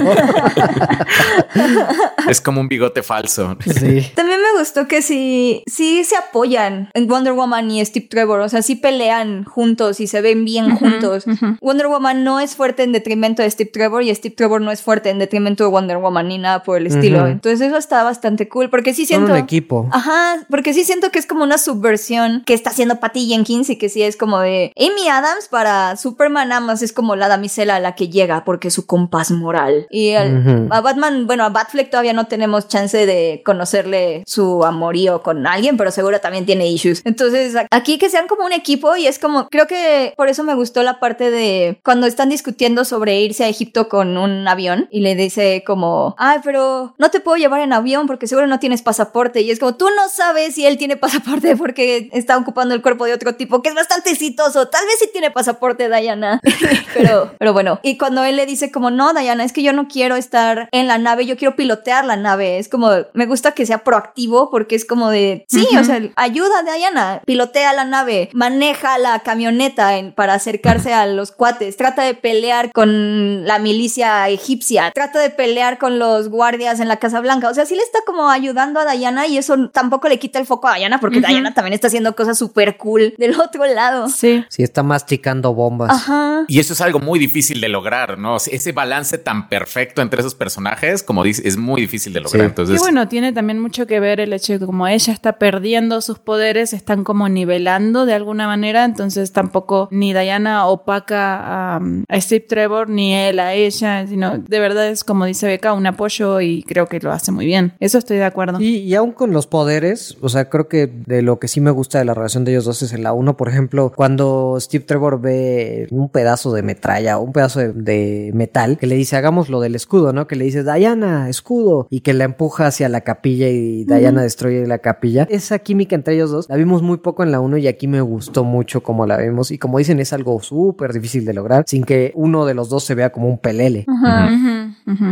Es como un bigote falso. sí. También me gustó que sí, sí se apoyan en Wonder Woman y Steve Trevor, o sea, sí pelean juntos y se ven bien juntos. Wonder Woman no es fuerte en detrimento de Steve Trevor y Steve Trevor no es fuerte en detrimento de Wonder Woman ni nada por el estilo. Entonces eso está bastante cool porque sí Son siento... un equipo. Ajá, porque sí siento que es como una subversión que está haciendo Patty Jenkins y que sí es como de Amy Adams para Superman nada más es como la damisela a la que llega porque es su compás moral. Y a Batman, bueno, a Batfleck todavía no tenemos chance de conocerle su amorío con alguien, pero seguro también tiene issues. Entonces, aquí que sean como un equipo y es como, creo que por eso me gustó la parte de cuando están discutiendo sobre irse a Egipto con un avión y le dice como, ay, pero no te puedo llevar en avión porque seguro no tienes pasaporte. Y es como, tú no sabes si él tiene pasaporte porque está ocupando el cuerpo de otro tipo que es bastante exitoso. Tal vez sí tiene pasaporte, Diana. pero, pero bueno. Y cuando él le dice como, no, Diana, es que yo no quiero estar en la nave, yo quiero pilotear la nave. Es como, me gusta que sea proactivo porque es como de, sí, o sea, ayuda a Diana, pilotea la nave, maneja la camioneta para acercarse a los cuates, trata de pelear con la milicia egipcia, trata de pelear con los guardias en la Casa Blanca, o sea, sí le está como ayudando a Diana y eso tampoco le quita el foco a Diana porque Diana también está haciendo cosas súper cool del otro lado. Sí. Sí, está masticando bombas. Ajá. Y eso es algo muy difícil de lograr, ¿no? Ese balance tan perfecto entre esos personajes, como dice, es muy difícil de lograr. Sí. Entonces, Y bueno, tiene también mucho que ver el hecho de que como ella está perdiendo sus poderes, están como nivelando de alguna manera, entonces tampoco ni Diana opaca a, a Steve Trevor, ni él a ella, sino de verdad es como dice Beca, un apoyo y creo que lo hace muy bien. Eso estoy de acuerdo. Y, y aún con los poderes, o sea, creo que de lo que sí me gusta de la relación de ellos dos es en la uno, por ejemplo, cuando Steve Trevor ve un pedazo de metralla o un pedazo de, de metal que le dice, hagamos lo del escudo, ¿no? Que le dice, Diana, escudo, y que la empuja hacia la capilla y Diana destruye la capilla. Esa química entre ellos dos la vimos muy poco en la uno y aquí me gustó mucho como la vemos. Y como dicen, es algo súper difícil de lograr sin que uno de los dos se vea como un pelele. Ajá.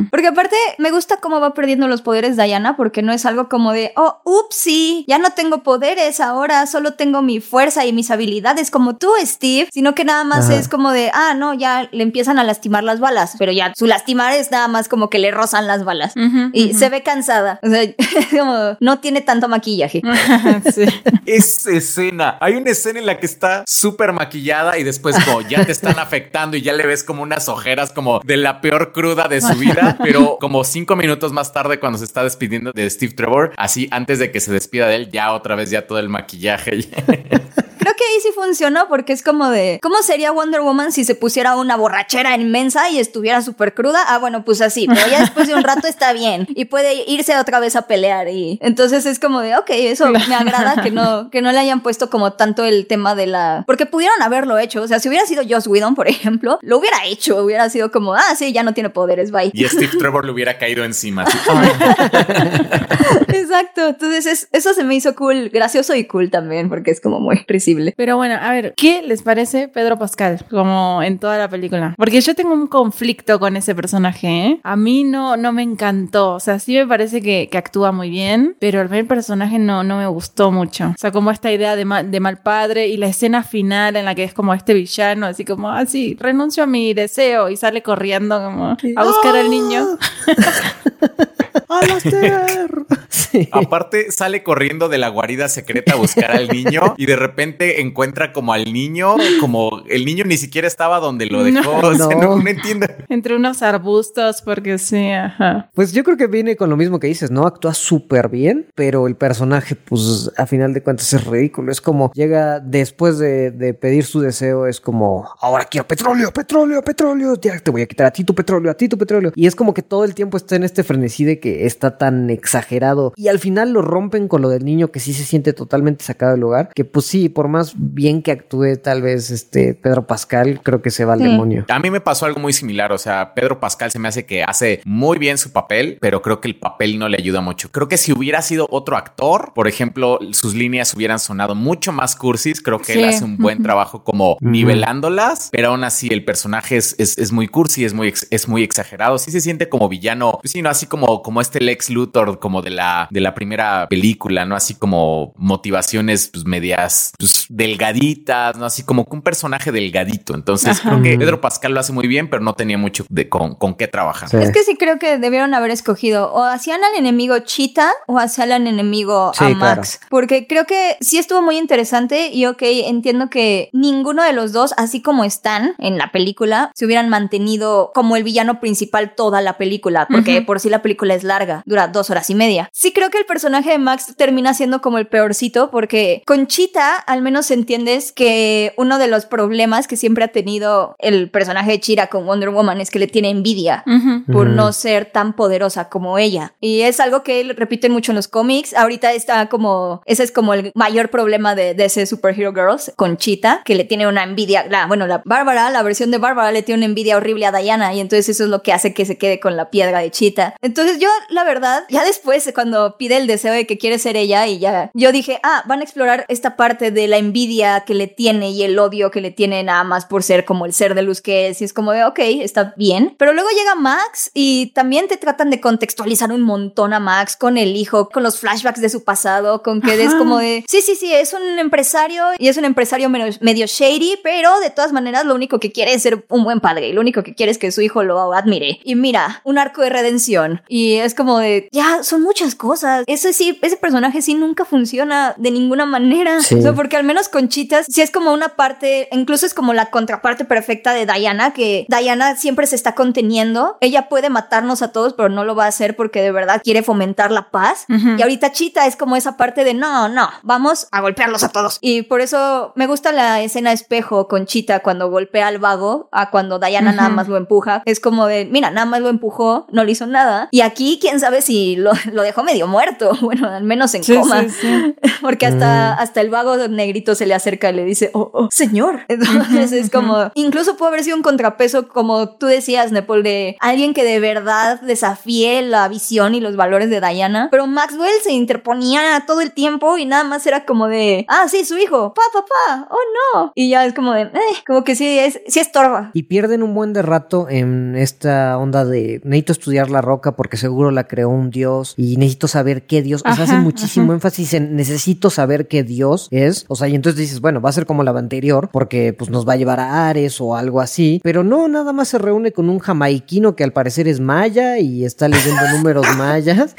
Porque aparte me gusta cómo va perdiendo los poderes Diana, porque no es algo como de, oh, upsi, ya no tengo poderes ahora, solo tengo mi fuerza y mis habilidades como tú, Steve, sino que nada más Ajá. es como de, ah, no, ya le empiezan a lastimar las balas, pero ya su lastimar es nada más como que le rozan las balas. Y se ve cansada, o sea, como no tiene tanto maquillaje. sí. esa escena, hay una escena en la que está súper maquillada y después como ya te están afectando y ya le ves como unas ojeras como de la peor cruda de su vida, pero como cinco minutos más tarde cuando se está despidiendo de Steve Trevor, así antes de que se despida de él, ya otra vez ya todo el maquillaje. Creo que ahí sí funcionó porque es como de, ¿cómo sería Wonder Woman si se pusiera una borrachera inmensa y estuviera súper cruda? Ah, bueno, pues así, pero ya después de un rato está bien y puede irse otra vez a pelear y entonces es como de, ok, eso me agrada que no, que no le hayan puesto como tanto el tema de la, porque pudieron haberlo hecho, o sea, si hubiera sido Joss Whedon, por ejemplo, lo hubiera hecho, hubiera sido como, ah, sí, ya no tiene poderes, bye. y Steve Trevor le hubiera caído encima. así. Exacto, entonces es- eso se me hizo cool, gracioso y cool también porque es como muy risible. Pero bueno, a ver, ¿qué les parece Pedro Pascal como en toda la película? Porque yo tengo un conflicto con ese personaje, ¿eh? A mí no, no me encantó, o sea, sí me parece que, que actúa muy bien, pero el personaje no, no me gustó mucho. O sea, como esta idea de, ma- de mal padre y la escena final en la que es como este villano, así como, ah, sí, renuncio a mi deseo y sale corriendo como a buscar al niño. ¡Alastair! Sí. Aparte sale corriendo de la guarida secreta a buscar al niño y de repente encuentra como al niño, como el niño ni siquiera estaba donde lo dejó. No. o sea, no, No. no entiendo. Entre unos arbustos, porque sí, ajá. Pues yo creo que viene con lo mismo que dices, ¿no? Actúa súper bien, pero el personaje, pues a final de cuentas es ridículo. Es como llega después de, de pedir su deseo, es como, ahora quiero petróleo, petróleo, petróleo, ya te voy a quitar a ti tu petróleo, a ti tu petróleo. Y es como que todo el tiempo está en este frenesí de que está tan exagerado. Y al final lo rompen con lo del niño que sí se siente totalmente sacado del lugar. Que pues sí, por más bien que actúe tal vez este Pedro Pascal, creo que se va al Sí. demonio. A mí me pasó algo muy similar. O sea, Pedro Pascal se me hace que hace muy bien su papel, pero creo que el papel no le ayuda mucho. Creo que si hubiera sido otro actor, por ejemplo, sus líneas hubieran sonado mucho más cursis. Creo que él hace un buen trabajo como nivelándolas, pero aún así el personaje es, es, es muy cursi, es muy, ex- es muy exagerado. Sí se siente como villano, pues sí, no así como, como este Lex Luthor, como de la, de la primera película, no así como motivaciones pues, medias pues, delgaditas, no así como que un personaje delgadito. Entonces Ajá. creo que Pedro Pascal lo hace muy bien, pero no tenía mucho de con, con qué trabajar. Sí. Es que sí creo que debieron haber escogido o hacían al enemigo Cheetah o hacían al enemigo Sí, a Max. Porque creo que sí estuvo muy interesante y ok, entiendo que ninguno de los dos, así como están en la película, se hubieran mantenido como el villano principal toda la película. Porque por sí la película es larga, dura dos horas y media. Sí creo que el personaje de Max termina siendo como el peorcito porque con Cheetah al menos entiendes que uno de los problemas que siempre ha tenido el personaje de Chira con Wonder Woman es que le tiene envidia por no ser tan poderosa como ella. Y es algo que él repite mucho en los cómics. Ahorita está como, ese es como el mayor problema de, de ese Superhero Girls con Cheetah, que le tiene una envidia, la, bueno, la Bárbara, la versión de Bárbara le tiene una envidia horrible a Diana y entonces eso es lo que hace que se quede con la piedra de Cheetah. Entonces yo, la verdad, ya después cuando cuando pide el deseo de que quiere ser ella y ya, yo dije, ah, van a explorar esta parte de la envidia que le tiene y el odio que le tiene nada más por ser como el ser de luz que es. Y es como de, ok, está bien. Pero luego llega Max y también te tratan de contextualizar un montón a Max con el hijo, con los flashbacks de su pasado, con que es como de, sí, sí, sí, es un empresario y es un empresario medio, medio shady, pero de todas maneras lo único que quiere es ser un buen padre y lo único que quiere es que su hijo lo admire. Y mira, un arco de redención. Y es como de, ya, son muchas cosas. Ese sí, ese personaje sí nunca funciona de ninguna manera. O sea, porque al menos con Chitas sí es como una parte, incluso es como la contraparte perfecta de Diana, que Diana siempre se está conteniendo. Ella puede matarnos a todos, pero no lo va a hacer porque de verdad quiere fomentar la paz. Y ahorita Chita es como esa parte de, no, no, vamos a golpearlos a todos. Y por eso me gusta la escena espejo con Chita cuando golpea al vago, a cuando Diana nada más lo empuja. Es como de, mira, nada más lo empujó, no le hizo nada. Y aquí, quién sabe si lo, lo dejó medio muerto. Bueno, al menos en coma. Porque hasta, mm. hasta el vago negrito se le acerca y le dice, oh, oh señor. Entonces es como, incluso puede haber sido un contrapeso, como tú decías, Nepal, de alguien que de verdad desafíe la visión y los valores de Diana. Pero Maxwell se interponía todo el tiempo y nada más era como de, ah, sí, su hijo, pa, papá, oh no. Y ya es como de, eh, como que sí, es, sí estorba. Y pierden un buen de rato en esta onda de necesito estudiar la roca porque seguro la creó un dios y necesito saber qué dios. O sea, hace muchísimo énfasis en necesito saber qué dios es. O sea, y entonces dices, bueno, va a ser como la anterior porque pues nos va a llevar a Ares o algo así. Pero no, nada más se reúne con un jamaiquino que al parecer es maya y está leyendo números mayas.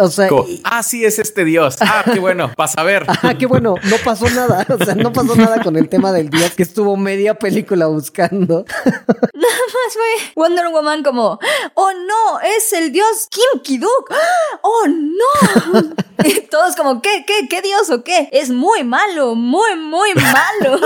o sea, ah, sí, es este dios. Ah, qué bueno, para saber. Ah, qué bueno, no pasó nada. O sea, no pasó nada con el tema del dios que estuvo media película buscando. Nada más fue Wonder Woman como, oh no, es el dios Kim Kiduk. Oh no. y todos como, ¿qué, qué, qué dios o qué? Es muy malo, muy, muy malo.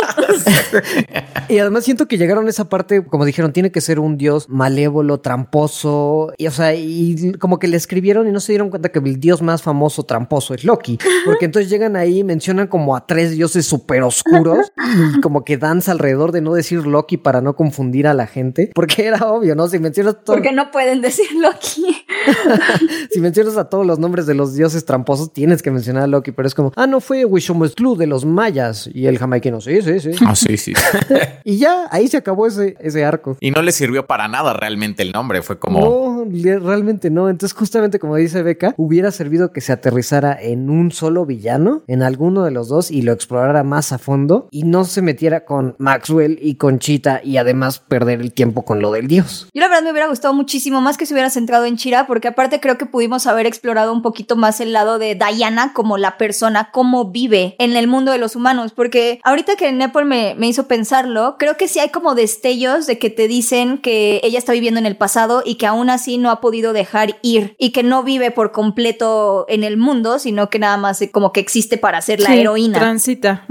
y además siento que llegaron a esa parte, como dijeron, tiene que ser un dios malévolo, tramposo. Y o sea, y como que le escribieron y no se dieron cuenta que el dios más famoso tramposo es Loki. Porque entonces llegan ahí y mencionan como a tres dioses súper oscuros y como que danza alrededor de no decir Loki para no confundir a la gente. Porque era obvio, ¿no? Si mencionas todo. Porque no pueden decir Loki. si mencionas a todos los nombres de los dioses tramposos, tienes que mencionar a Loki. Pero es como, ah, no fue Wishomesclu de los mayas y el jamaiquino. Sí, sí, sí. Ah, sí, sí. y ya, ahí se acabó ese, ese arco. Y no le sirvió para nada realmente el nombre. Fue como. No, realmente no. Entonces, justamente como dice Beca, hubiera servido que se aterrizara en un solo villano, en alguno de los dos, y lo explorara más a fondo y no se metiera con Maxwell y con Chita y además perder el tiempo con lo del dios. Yo la verdad me hubiera gustado muchísimo más que se hubiera centrado en Chira, porque aparte creo que pudimos haber explorado un poquito más el lado de Diana como la persona, cómo vive en el mundo de los humanos, porque ahorita que Nepal me, me hizo pensarlo, creo que sí hay como destellos de que te dicen que ella está viviendo en el pasado y que aún así no ha podido dejar ir y que no vive por completo en el mundo, sino que nada más como que existe para ser la heroína. Transita.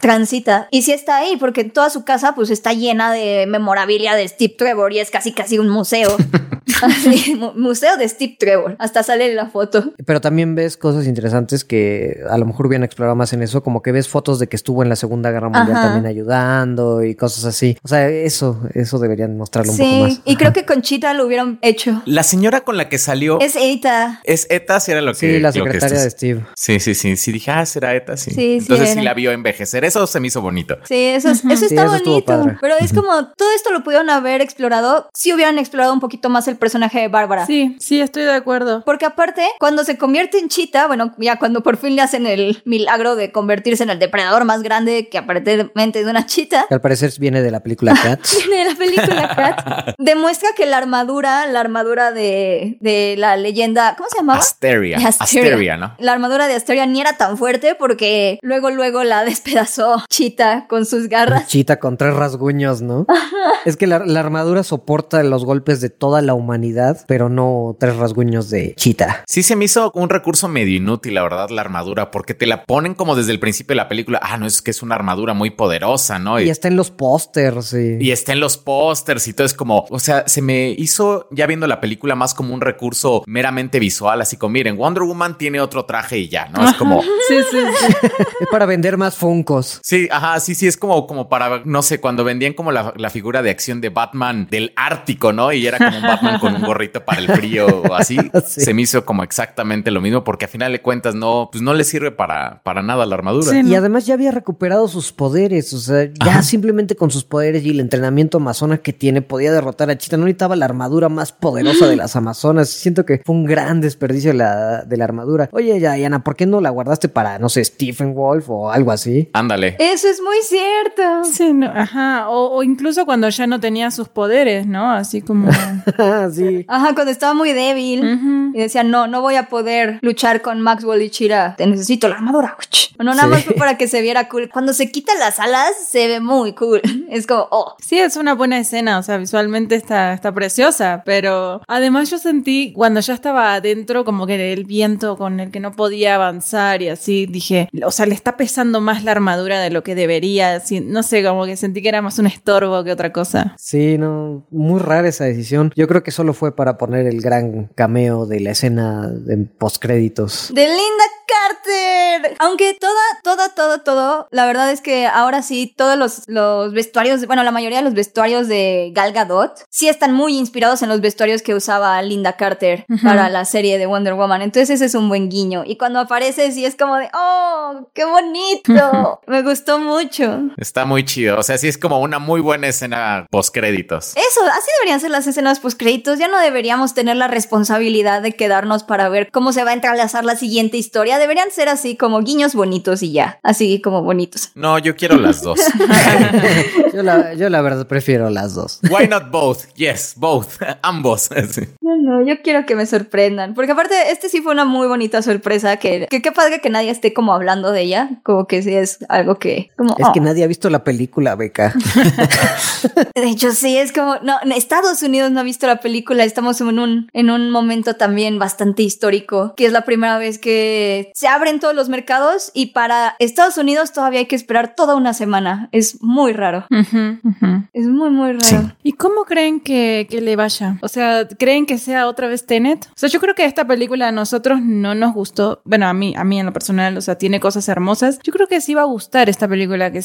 Transita. Y sí está ahí, porque toda su casa pues está llena de memorabilia de Steve Trevor y es casi casi un museo. museo de Steve Trevor. Hasta sale la foto. Pero también ves cosas interesantes que a lo mejor hubieran explorado más en eso, como que ves fotos de que estuvo en la Segunda Guerra Mundial también ayudando y cosas así. O sea, eso, eso deberían mostrarlo un poco más. Y creo que con Chita lo hubieran hecho. La señora con la que salió es Eta. Es Eta, si era lo que. Sí, la secretaria de Steve. Sí, sí, sí. Sí, dije, ah, será Eta, sí. Entonces sí, la vio envejecer. Eso se me hizo bonito. Sí, eso, eso está bonito. Pero es como todo esto lo pudieron haber explorado si hubieran explorado un poquito más el personaje de Bárbara. Sí, sí, estoy de acuerdo. Porque aparte, cuando se convierte en chita, bueno, ya cuando por fin le hacen el milagro de convertirse en el depredador más grande que aparentemente de una chita. Que al parecer viene de la película Cats. viene de la película Cats. demuestra que la armadura, la armadura de, de la leyenda, ¿cómo se llamaba? Asteria. Asteria. ¿no? La armadura de Asteria ni era tan fuerte porque luego, luego la despedazó Chita con sus garras. Chita con tres rasguños, ¿no? es que la, la armadura soporta los golpes de toda la humanidad, pero no tres rasguños de Chita. Sí, se me hizo un recurso medio inútil, la verdad, la armadura, porque te la ponen como desde el principio de la película. Ah, no, es que es una armadura muy poderosa, ¿no? Y, está en los pósters, sí. Y está en los pósters y todo es como, o sea, se me hizo, ya viendo viendo la película más como un recurso meramente visual, así como miren, Wonder Woman tiene otro traje y ya, ¿no? Es como... Sí, sí, sí. Es para vender más Funcos. Sí, ajá, sí, sí, es como, como para, no sé, cuando vendían como la, la figura de acción de Batman del Ártico, ¿no? Y era como un Batman con un gorrito para el frío o así. Sí. Se me hizo como exactamente lo mismo porque a final de cuentas no, pues no le sirve para, para nada la armadura. Sí. Y además ya había recuperado sus poderes, o sea, ya simplemente con sus poderes y el entrenamiento amazona que tiene podía derrotar a Chita. No necesitaba la armadura más poderosa de las amazonas. Siento que fue un gran desperdicio de la, de la armadura. Oye, Diana, ¿por qué no la guardaste para, no sé, Stephen Wolf o algo así? Ándale. Eso es muy cierto. Sí, no, ajá. O, o incluso cuando ya no tenía sus poderes, ¿no? Así como. Sí. Ajá, cuando estaba muy débil y decía, no, no voy a poder luchar con Maxwell y Chira. Te necesito la armadura. No, nada Sí. más fue para que se viera cool. Cuando se quita las alas, se ve muy cool. Es como, oh. Sí, es una buena escena, o sea, visualmente está, está preciosa, pero además yo sentí cuando ya estaba adentro como que el viento con el que no podía avanzar y así dije, o sea, le está pesando más la armadura de lo que debería, así, no sé, como que sentí que era más un estorbo que otra cosa. Sí, no, muy rara esa decisión. Yo creo que solo fue para poner el gran cameo de la escena de postcréditos. De Linda Carter. Aunque toda, toda, todo, todo, la verdad es que ahora sí, todos los, los vestuarios, bueno, la mayoría de los vestuarios de Gal Gadot sí están muy inspirados en los vestuarios que usaba Linda Carter para la serie de Wonder Woman. Entonces ese es un buen guiño. Y cuando aparece sí es como de, oh, qué bonito. Me gustó mucho. Está muy chido. O sea, sí es como una muy buena escena post créditos. Eso, así deberían ser las escenas post créditos. Ya no deberíamos tener la responsabilidad de quedarnos para ver cómo se va a entrelazar la siguiente historia. Deberían ser así como guiños bonitos y ya. Así como bonitos. No, yo quiero las dos. Yo la, yo la verdad prefiero las dos. Why not both? Yes, both. Ambos. Sí. No, no, yo quiero que me sorprendan. Porque aparte, este sí fue una muy bonita sorpresa. Que, que qué padre que nadie esté como hablando de ella. Como que sí es algo que. Como, Es que oh. nadie ha visto la película, Beca. De hecho, sí, es como, no, Estados Unidos no ha visto la película, estamos en un, en un momento también bastante histórico, que es la primera vez que se abren todos los mercados y para Estados Unidos todavía hay que esperar toda una semana. Es muy raro. Es muy, muy raro. Sí. ¿Y cómo creen que, que le vaya? O sea, ¿creen que sea otra vez Tenet? O sea, yo creo que esta película a nosotros no nos gustó. Bueno, a mí, a mí en lo personal, o sea, tiene cosas hermosas. Yo creo que sí va a gustar esta película, que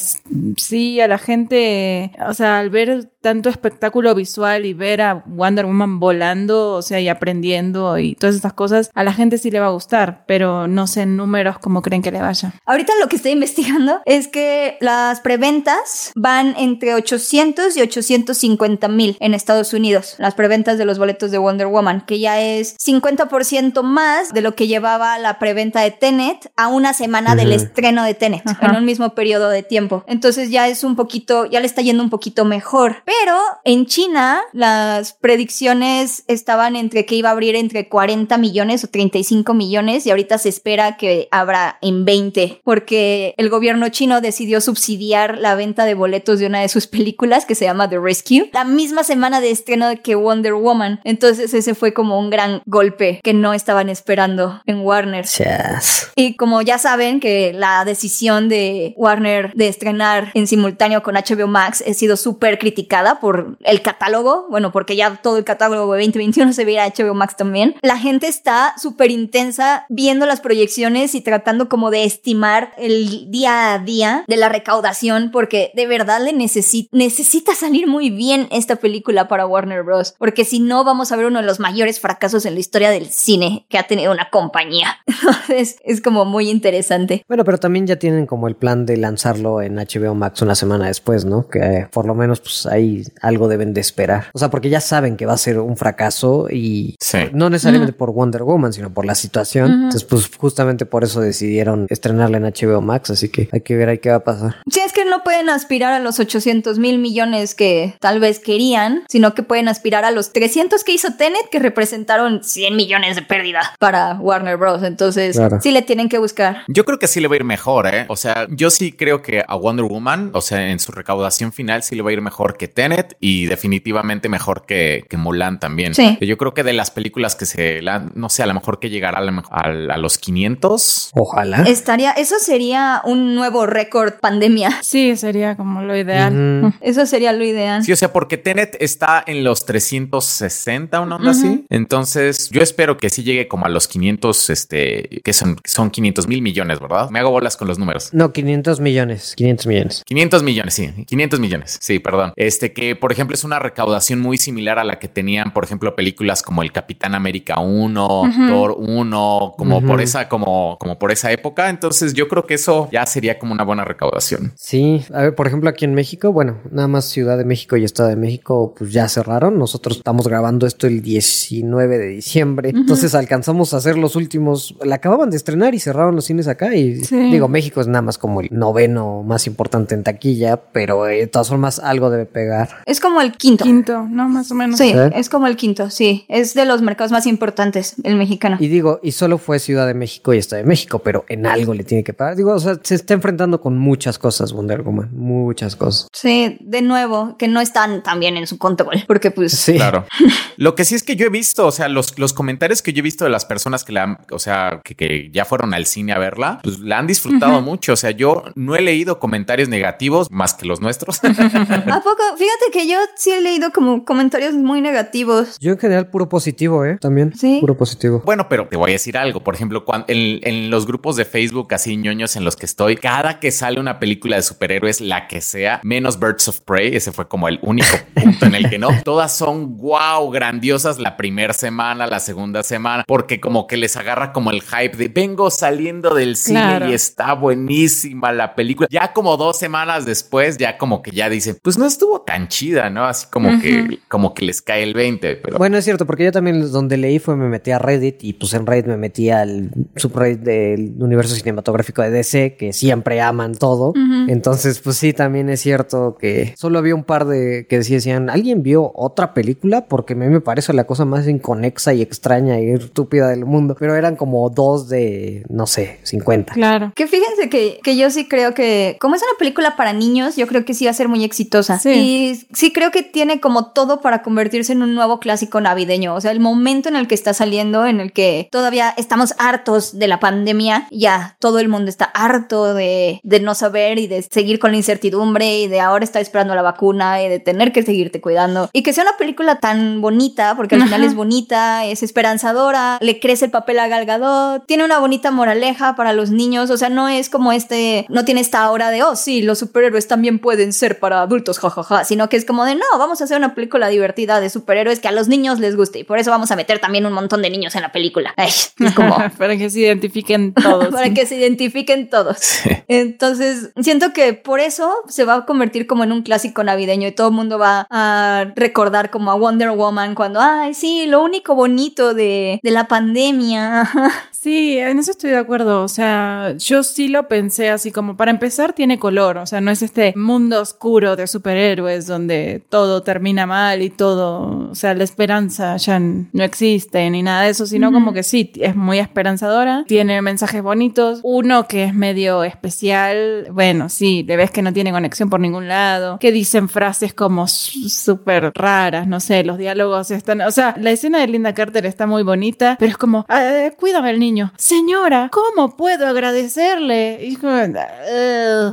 sí a la gente, o sea, al ver tanto espectáculo visual y ver a Wonder Woman volando, o sea, y aprendiendo y todas estas cosas, a la gente sí le va a gustar, pero no sé en números cómo creen que le vaya. Ahorita lo que estoy investigando es que las preventas van entre 800 y 850 mil en Estados Unidos. Las preventas de los boletos de Wonder Woman, que ya es 50% más de lo que llevaba la preventa de Tenet a una semana del estreno de Tenet en un mismo periodo de tiempo. Entonces ya es un poquito, ya le está yendo un poquito mejor. Pero en China las predicciones estaban entre que iba a abrir entre 40 millones o 35 millones y ahorita se espera que abra en 20 porque el gobierno chino decidió subsidiar la venta de boletos de una de sus películas que se llama The Rescue la misma semana de estreno que Wonder Woman. Entonces ese fue como un gran golpe que no estaban esperando en Warner. Chas. Y como ya saben que la decisión de Warner de estrenar en simultáneo con HBO Max ha sido súper criticada por el catálogo, bueno, porque ya todo el catálogo de 2021 se veía a HBO Max también, la gente está súper intensa viendo las proyecciones y tratando como de estimar el día a día de la recaudación porque de verdad le necesi- necesita salir muy bien esta película para Warner Bros. Porque si no vamos a ver uno de los mayores fracasos en la historia del cine que ha tenido una compañía. Entonces es como muy interesante. Bueno, pero también ya tienen como el plan de lanzarlo en HBO Max una semana después, ¿no? Que eh, por lo menos pues ahí algo deben de esperar. O sea, porque ya saben que va a ser un fracaso y Sí. no necesariamente por Wonder Woman, sino por la situación. Entonces, pues justamente por eso decidieron estrenarla en HBO Max, así que hay que ver ahí qué va a pasar. Si es que no pueden aspirar a los 800 mil millones que tal vez querían, sino que pueden aspirar a los 300 que hizo Tenet, que representaron 100 millones de pérdida para Warner Bros. Entonces, Claro. sí le tienen que buscar. Yo creo que sí le va a ir mejor, ¿eh? O sea, yo sí creo que a Wonder Woman, o sea, en su recaudación final sí le va a ir mejor que Tenet y definitivamente mejor que, que Mulan también. Sí. Yo creo que de las películas que se, la- no sé, a lo mejor que llegará a, lo mejor al- a los 500. Ojalá. Estaría, eso sería un nuevo récord pandemia. Sí, sería como lo ideal. Eso sería lo ideal. Sí, o sea, porque Tenet está en los 360, una onda así. Entonces, yo espero que sí llegue como a los 500, este, que son, son 500 mil millones, ¿verdad? Me hago bolas con los números. No, 500 millones. 500 millones. 500 millones, sí, 500 millones, sí, perdón. Este que, por ejemplo, es una recaudación muy similar a la que tenían, por ejemplo, películas como El Capitán América 1, Thor 1, como por esa, como, como por esa época. Entonces, yo creo que eso ya sería como una buena recaudación. Sí, a ver, por ejemplo, aquí en México, bueno, nada más Ciudad de México y Estado de México, pues ya cerraron. Nosotros estamos grabando esto el 19 de diciembre. Entonces alcanzamos a hacer los últimos. La acababan de estrenar y cerraron los cines acá. Y Sí. digo, México es nada más como el noveno más importante en taquilla, pero eh, de todas formas algo debe pegar. Es como el quinto. Quinto, ¿no? Más o menos. Sí, ¿Eh? es como el quinto, sí. Es de los mercados más importantes, el mexicano. Y digo, y solo fue Ciudad de México y Estado de México, pero en algo le tiene que pagar. Digo, o sea, se está enfrentando con muchas cosas Wonder Woman, muchas cosas. Sí, de nuevo, que no están tan bien en su control, porque pues... Sí. Claro. Lo que sí es que yo he visto, o sea, los, los comentarios que yo he visto de las personas que la han, o sea, que, que ya fueron al cine a verla, pues la han disfrutado mucho. O sea, yo no he leído comentarios negativos más que los nuestros. ¿A poco? Fíjate que yo sí he leído como comentarios muy negativos. Yo en general puro positivo, ¿eh? También. Sí. Puro positivo. Bueno, pero te voy a decir algo. Por ejemplo, cuando, en, en los grupos de Facebook así ñoños en los que estoy, cada que sale una película de superhéroes, la que sea, menos Birds of Prey, ese fue como el único punto en el que no. Todas son wow, grandiosas la primera semana, la segunda semana, porque como que les agarra como el hype de vengo saliendo del cine Claro. y está buenísima la película. Ya como dos semanas después, ya como que ya dicen, pues no estuvo tan chida, ¿no? Así como que, como que les cae el 20, pero Bueno, es cierto, porque yo también donde leí fue me metí a Reddit y pues en Reddit me metí al subreddit del universo cinematográfico de DC, que siempre aman todo. Entonces, pues sí, también es cierto que solo había un par de que sí decían, ¿alguien vio otra película? Porque a mí me parece la cosa más inconexa y extraña y estúpida del mundo. Pero eran como dos de, no sé, 50. Claro. Que fíjense que, que yo sí creo que, como es una película para niños, yo creo que sí va a ser muy exitosa. Sí. Y sí creo que tiene como todo para convertirse en un nuevo clásico navideño. O sea, el momento en el que está saliendo, en el que todavía estamos hartos de la pandemia, ya todo el mundo está harto de, de no saber y de seguir con la incertidumbre y de ahora estar esperando la vacuna y de tener que seguirte cuidando. Y que sea una película tan bonita, porque al final Ajá. es bonita, es esperanzadora, le crece el papel a Gal Gadot, tiene una bonita moraleja para los niños, o sea, no es como este, no tiene esta hora de, oh, sí, los superhéroes también pueden ser para adultos, jajaja, sino que es como de, no, vamos a hacer una película divertida de superhéroes que a los niños les guste y por eso vamos a meter también un montón de niños en la película. Ay, es como... Para que se identifiquen todos. para que se identifiquen todos. Entonces, siento que por eso se va a convertir como en un clásico navideño y todo el mundo va a recordar como a Wonder Woman cuando, ay, sí, lo único bonito de, de la pandemia. Sí, en eso estoy de acuerdo. O sea, yo sí lo pensé así como para empezar tiene color. O sea, no es este mundo oscuro de superhéroes donde todo termina mal y todo, o sea, la esperanza ya no existe ni nada de eso, sino como que sí, es muy esperanzadora, tiene mensajes bonitos. Uno que es medio especial, bueno, sí, le ves que no tiene conexión por ningún lado, que dicen frases como súper raras, no sé, los diálogos están, o sea, la escena de Linda Carter está muy bonita, pero es como, "Ah, cuídame el niño. Señora, ¿cómo puedo agradecerle?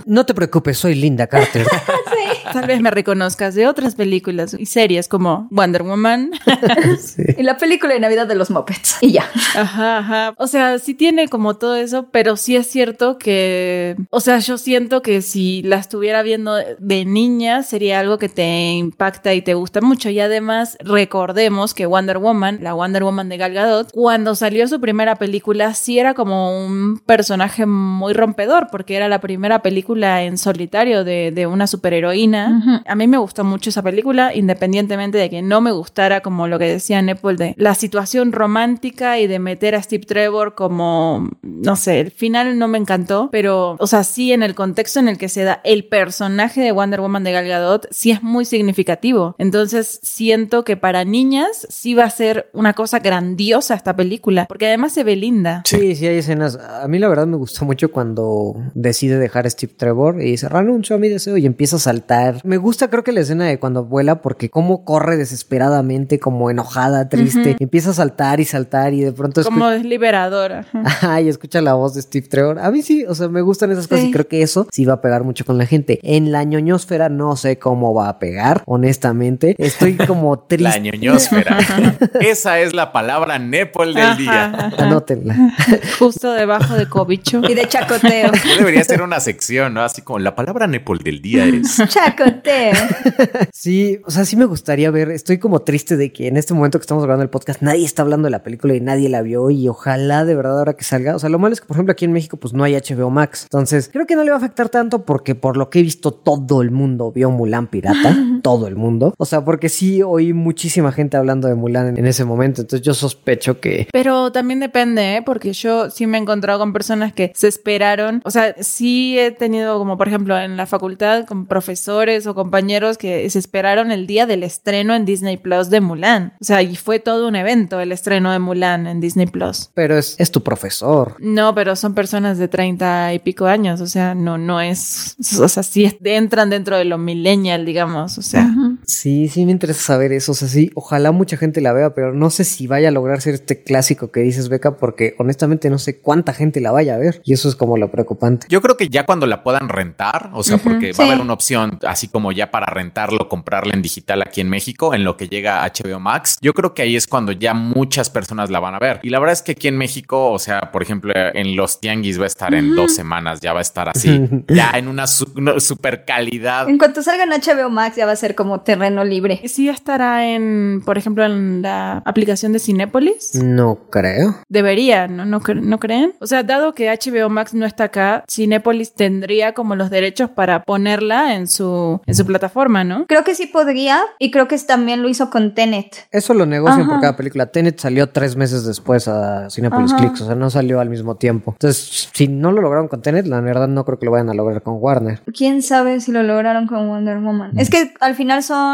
No te preocupes, soy Linda Carter. Tal vez me reconozcas de otras películas y series como Wonder Woman. y la película de Navidad de los Muppets. Y ya. Ajá, ajá. O sea, sí tiene como todo eso, pero sí es cierto que, o sea, yo siento que si la estuviera viendo de niña sería algo que te impacta y te gusta mucho. Y además recordemos que Wonder Woman, la Wonder Woman de Gal Gadot, cuando salió su primera película sí era como un personaje muy rompedor porque era la primera película en solitario de, de una superheroína. A mí me gustó mucho esa película, independientemente de que no me gustara como lo que decía Nepal de la situación romántica y de meter a Steve Trevor como, no sé, el final no me encantó, pero, o sea, sí en el contexto en el que se da el personaje de Wonder Woman de Gal Gadot, sí es muy significativo. Entonces siento que para niñas sí va a ser una cosa grandiosa esta película, porque además se ve linda. Sí, sí hay escenas. A mí la verdad me gustó mucho cuando decide dejar a Steve Trevor y dice, renuncio a mi deseo y empieza a saltar. Me gusta creo que la escena de cuando vuela porque como corre desesperadamente, como enojada, triste, empieza a saltar y saltar y de pronto... Como es liberadora. Ajá, y escucha la voz de Steve Trevor. A mí sí, o sea, me gustan esas cosas y creo que eso sí va a pegar mucho con la gente. En la ñoñosfera no sé cómo va a pegar, honestamente. Estoy como triste. La ñoñosfera. Esa es la palabra Nepal del día. Anótenla. Justo debajo de cobicho. Y de chacoteo. Debería ser una sección, ¿no? Así como la palabra Nepal del día es. chacoteo. Sí, o sea, sí me gustaría ver. Estoy como triste de que en este momento que estamos grabando el podcast nadie está hablando de la película y nadie la vio y ojalá de verdad ahora que salga. O sea, lo malo es que, por ejemplo, aquí en México pues no hay HBO Max. Entonces, creo que no le va a afectar tanto porque por lo que he visto todo el mundo vio Mulan pirata. todo el mundo. O sea, porque sí oí muchísima gente hablando de Mulan en, ese momento. Entonces yo sospecho que... Pero también depende, ¿eh? Porque yo sí me he encontrado con personas que se esperaron. O sea, sí he tenido como, por ejemplo, en la facultad con profesores o compañeros que se esperaron el día del estreno en Disney Plus de Mulan. O sea, y fue todo un evento el estreno de Mulan en Disney Plus. Pero es, es tu profesor. No, pero son personas de 30 y pico años, o sea, no, no es, o sea, sí es- entran dentro de lo millennial, digamos, o sea. Sí, sí me interesa saber eso. O sea, sí, ojalá mucha gente la vea, pero no sé si vaya a lograr ser este clásico que dices, Beca, porque honestamente no sé cuánta gente la vaya a ver. Y eso es como lo preocupante. Yo creo que ya cuando la puedan rentar, o sea, porque va a haber una opción así como ya para rentarlo, comprarla en digital aquí en México, en lo que llega a HBO Max, yo creo que ahí es cuando ya muchas personas la van a ver. Y la verdad es que aquí en México, o sea, por ejemplo, en los tianguis va a estar en dos semanas, ya va a estar así, ya en una, su- una super calidad. En cuanto salga en HBO Max ya va a ser como terreno libre. Sí estará en, por ejemplo, en la aplicación de Cinépolis. No creo. Debería, ¿no? ¿no? cre- ¿No creen? O sea, dado que HBO Max no está acá, Cinépolis tendría como los derechos para ponerla en su, en su plataforma, ¿no? Creo que sí podría y creo que también lo hizo con Tenet. Eso lo negocian Ajá. por cada película. Tenet salió tres meses después a Cinepolis Ajá. Click, o sea, no salió al mismo tiempo. Entonces, si no lo lograron con Tenet, la verdad no creo que lo vayan a lograr con Warner. ¿Quién sabe si lo lograron con Wonder Woman? Es que al final son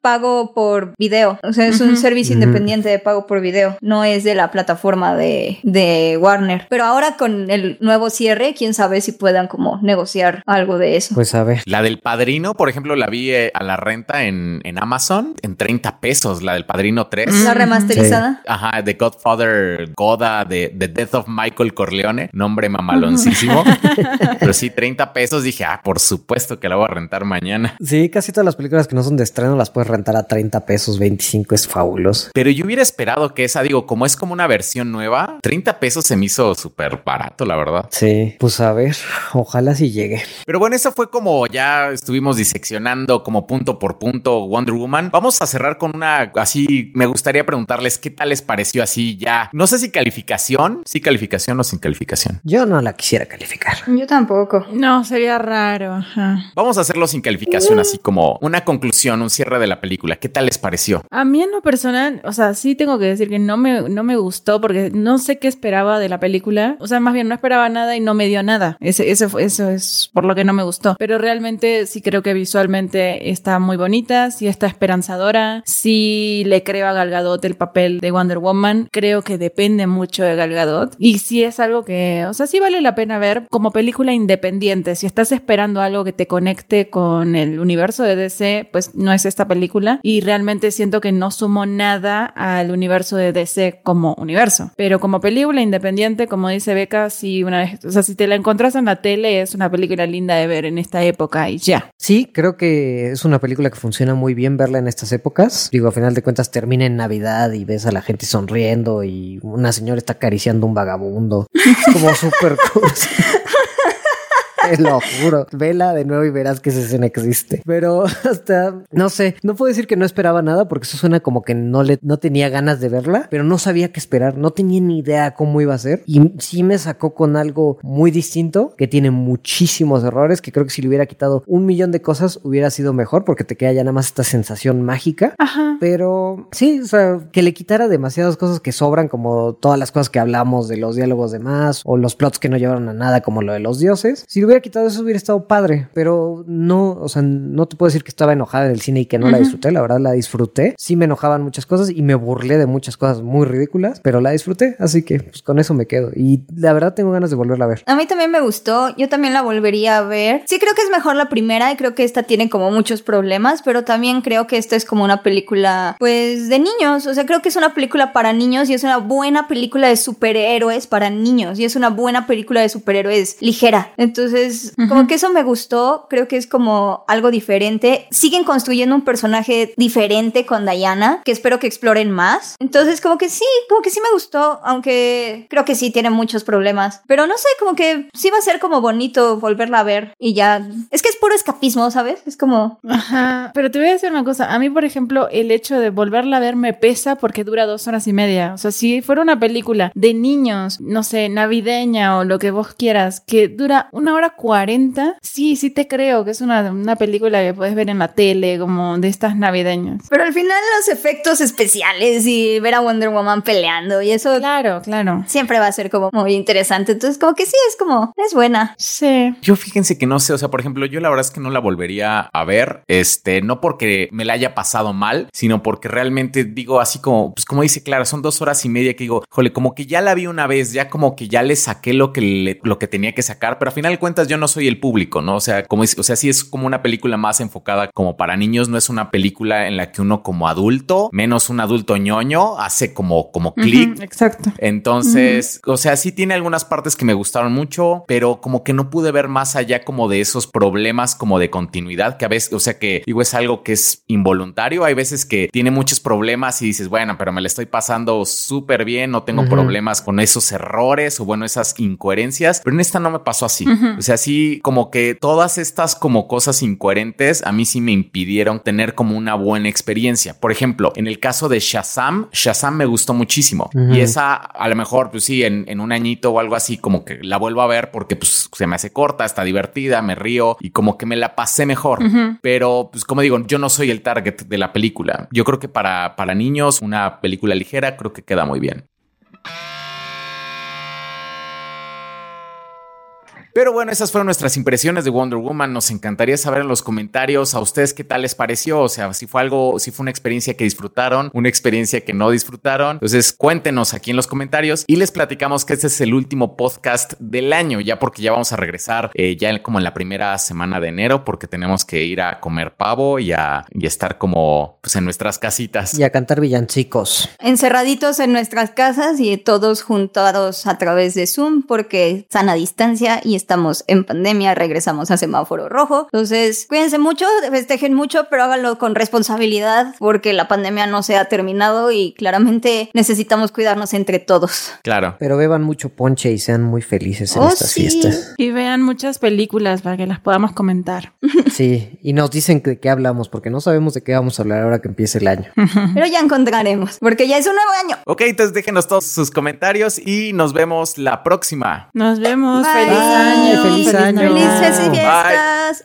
pago por video. O sea, es un servicio independiente de pago por video. No es de la plataforma de, de Warner. Pero ahora con el nuevo cierre, quién sabe si puedan como negociar algo de eso. Pues a ver. La del padrino, por ejemplo, la vi eh, a la renta en, en Amazon en 30 pesos, la del padrino 3. La remasterizada. Ajá, The Godfather Goda, de The Death of Michael Corleone, nombre mamaloncísimo. Pero sí, 30 pesos. Dije, ah, por supuesto que la voy a rentar mañana. Sí, casi todas las películas que no son de estreno las puedes rentar a 30 pesos, 25 es fabuloso. Pero yo hubiera esperado que esa, digo, como es como una versión nueva, 30 pesos se me hizo súper barato, la verdad. Sí, pues a ver, ojalá si llegue. Pero bueno, eso fue como ya estuvimos diseccionando como punto por punto Wonder Woman. Vamos a cerrar con una así. Me gustaría preguntarles qué tal les pareció así ya. No sé si calificación, sí calificación o sin calificación. Yo no la quisiera calificar. Yo tampoco. No, sería raro. Ajá. Vamos a hacerlo sin calificación, así como una conclusión, un cierre de la película. ¿Qué tal les pareció? A mí en lo personal, o sea, sí tengo que decir que no me, no me gustó porque no sé qué esperaba de la película. O sea, más bien no esperaba nada y no me dio nada. Ese, eso es por lo que no me gustó. Pero realmente sí creo que visualmente está muy bonita, sí está esperanzadora, sí le creo a Gal Gadot el papel de Wonder Woman. Creo que depende mucho de Gal Gadot. Y sí es algo que, o sea, sí vale la pena ver como película independiente. Si estás esperando algo que te conecte con el universo de DC, pues no es esta película. Y realmente siento que no sumo nada al universo de DC como universo. Pero como película independiente, como dice Beca, sí una vez, o sea, si te la encontrás en la tele, es una película linda de ver en esta época y ya. Sí, creo que es una película que funciona muy bien verla en estas épocas. Digo, a final de cuentas termina en Navidad y ves a la gente sonriendo y una señora está acariciando un vagabundo. Es como súper cursi. Te lo juro. Vela de nuevo y verás que esa escena existe. Pero hasta, no sé, no puedo decir que no esperaba nada porque eso suena como que no le, no tenía ganas de verla, pero no sabía qué esperar. No tenía ni idea cómo iba a ser. Y sí me sacó con algo muy distinto que tiene muchísimos errores que creo que si le hubiera quitado un millón de cosas hubiera sido mejor porque te queda ya nada más esta sensación mágica. Ajá. Pero sí, o sea, que le quitara demasiadas cosas que sobran, como todas las cosas que hablamos de los diálogos de más, o los plots que no llevaron a nada, como lo de los dioses. Si le hubiera hubiera quitado eso hubiera estado padre, pero no, o sea, no te puedo decir que estaba enojada en el cine y que no la disfruté, la verdad la disfruté. Sí me enojaban muchas cosas y me burlé de muchas cosas muy ridículas, pero la disfruté, así que pues con eso me quedo. Y la verdad tengo ganas de volverla a ver. A mí también me gustó, yo también la volvería a ver. Sí creo que es mejor la primera y creo que esta tiene como muchos problemas, pero también creo que esta es como una película pues de niños, o sea, creo que es una película para niños y es una buena película de superhéroes para niños y es una buena película de superhéroes ligera. Entonces, como que eso me gustó, creo que es como algo diferente. Siguen construyendo un personaje diferente con Diana, que espero que exploren más. Entonces, como que sí, como que sí me gustó, aunque creo que sí tiene muchos problemas. Pero no sé, como que sí va a ser como bonito volverla a ver y ya. Es que es puro escapismo, ¿sabes? Es como... Ajá, pero te voy a decir una cosa. A mí, por ejemplo, el hecho de volverla a ver me pesa porque dura dos horas y media. O sea, si fuera una película de niños, no sé, navideña o lo que vos quieras, que dura una hora cuarenta, sí, sí te creo que es una, una película que puedes ver en la tele, como de estas navideñas. Pero al final los efectos especiales y ver a Wonder Woman peleando y eso Claro, claro. siempre va a ser como muy interesante. Entonces, como que sí, es como, es buena. Sí. Yo fíjense que no sé, o sea, por ejemplo, yo la verdad es que no la volvería a ver, este, no porque me la haya pasado mal, sino porque realmente digo así como, pues como dice Clara, son dos horas y media que digo, jole, como que ya la vi una vez, ya como que ya le saqué lo que le- lo que tenía que sacar, pero a final de cuentas yo no soy el público, ¿no? O sea, como es, o sea, sí es como una película más enfocada como para niños, no es una película en la que uno como adulto, menos un adulto ñoño, hace como, como clic. Exacto. Entonces, o sea, sí tiene algunas partes que me gustaron mucho, pero como que no pude ver más allá como de esos problemas como de continuidad, que a veces, o sea, que digo, es algo que es involuntario. Hay veces que tiene muchos problemas y dices, bueno, pero me la estoy pasando súper bien, no tengo problemas con esos errores o bueno, esas incoherencias, pero en esta no me pasó así. O sea, sí, como que todas estas como cosas incoherentes a mí sí me impidieron tener como una buena experiencia. Por ejemplo, en el caso de Shazam, Shazam me gustó muchísimo y esa a lo mejor, pues sí, en, en un añito o algo así, como que la vuelvo a ver porque pues se me hace corta, está divertida, me río y como que me la pasé mejor. Pero pues como digo, yo no soy el target de la película. Yo creo que para, para niños, una película ligera creo que queda muy bien. Pero bueno, esas fueron nuestras impresiones de Wonder Woman. Nos encantaría saber en los comentarios a ustedes qué tal les pareció. O sea, si fue algo, si fue una experiencia que disfrutaron, una experiencia que no disfrutaron. Entonces cuéntenos aquí en los comentarios y les platicamos que este es el último podcast del año, ya porque ya vamos a regresar eh, ya como en la primera semana de enero, porque tenemos que ir a comer pavo y a, y a estar como pues en nuestras casitas. Y a cantar villancicos. Encerraditos en nuestras casas y todos juntados a través de Zoom porque sana distancia y estamos en pandemia, regresamos a semáforo rojo. Entonces, cuídense mucho, festejen mucho, pero háganlo con responsabilidad porque la pandemia no se ha terminado y claramente necesitamos cuidarnos entre todos. Claro. Pero beban mucho ponche y sean muy felices en Oh, estas sí. fiestas. Y vean muchas películas para que las podamos comentar. Sí, y nos dicen de qué hablamos, porque no sabemos de qué vamos a hablar ahora que empiece el año. Pero ya encontraremos porque ya es un nuevo año. Ok, entonces déjenos todos sus comentarios y nos vemos la próxima. Nos vemos. Bye. Feliz año. Feliz año. Felices Bye. fiestas.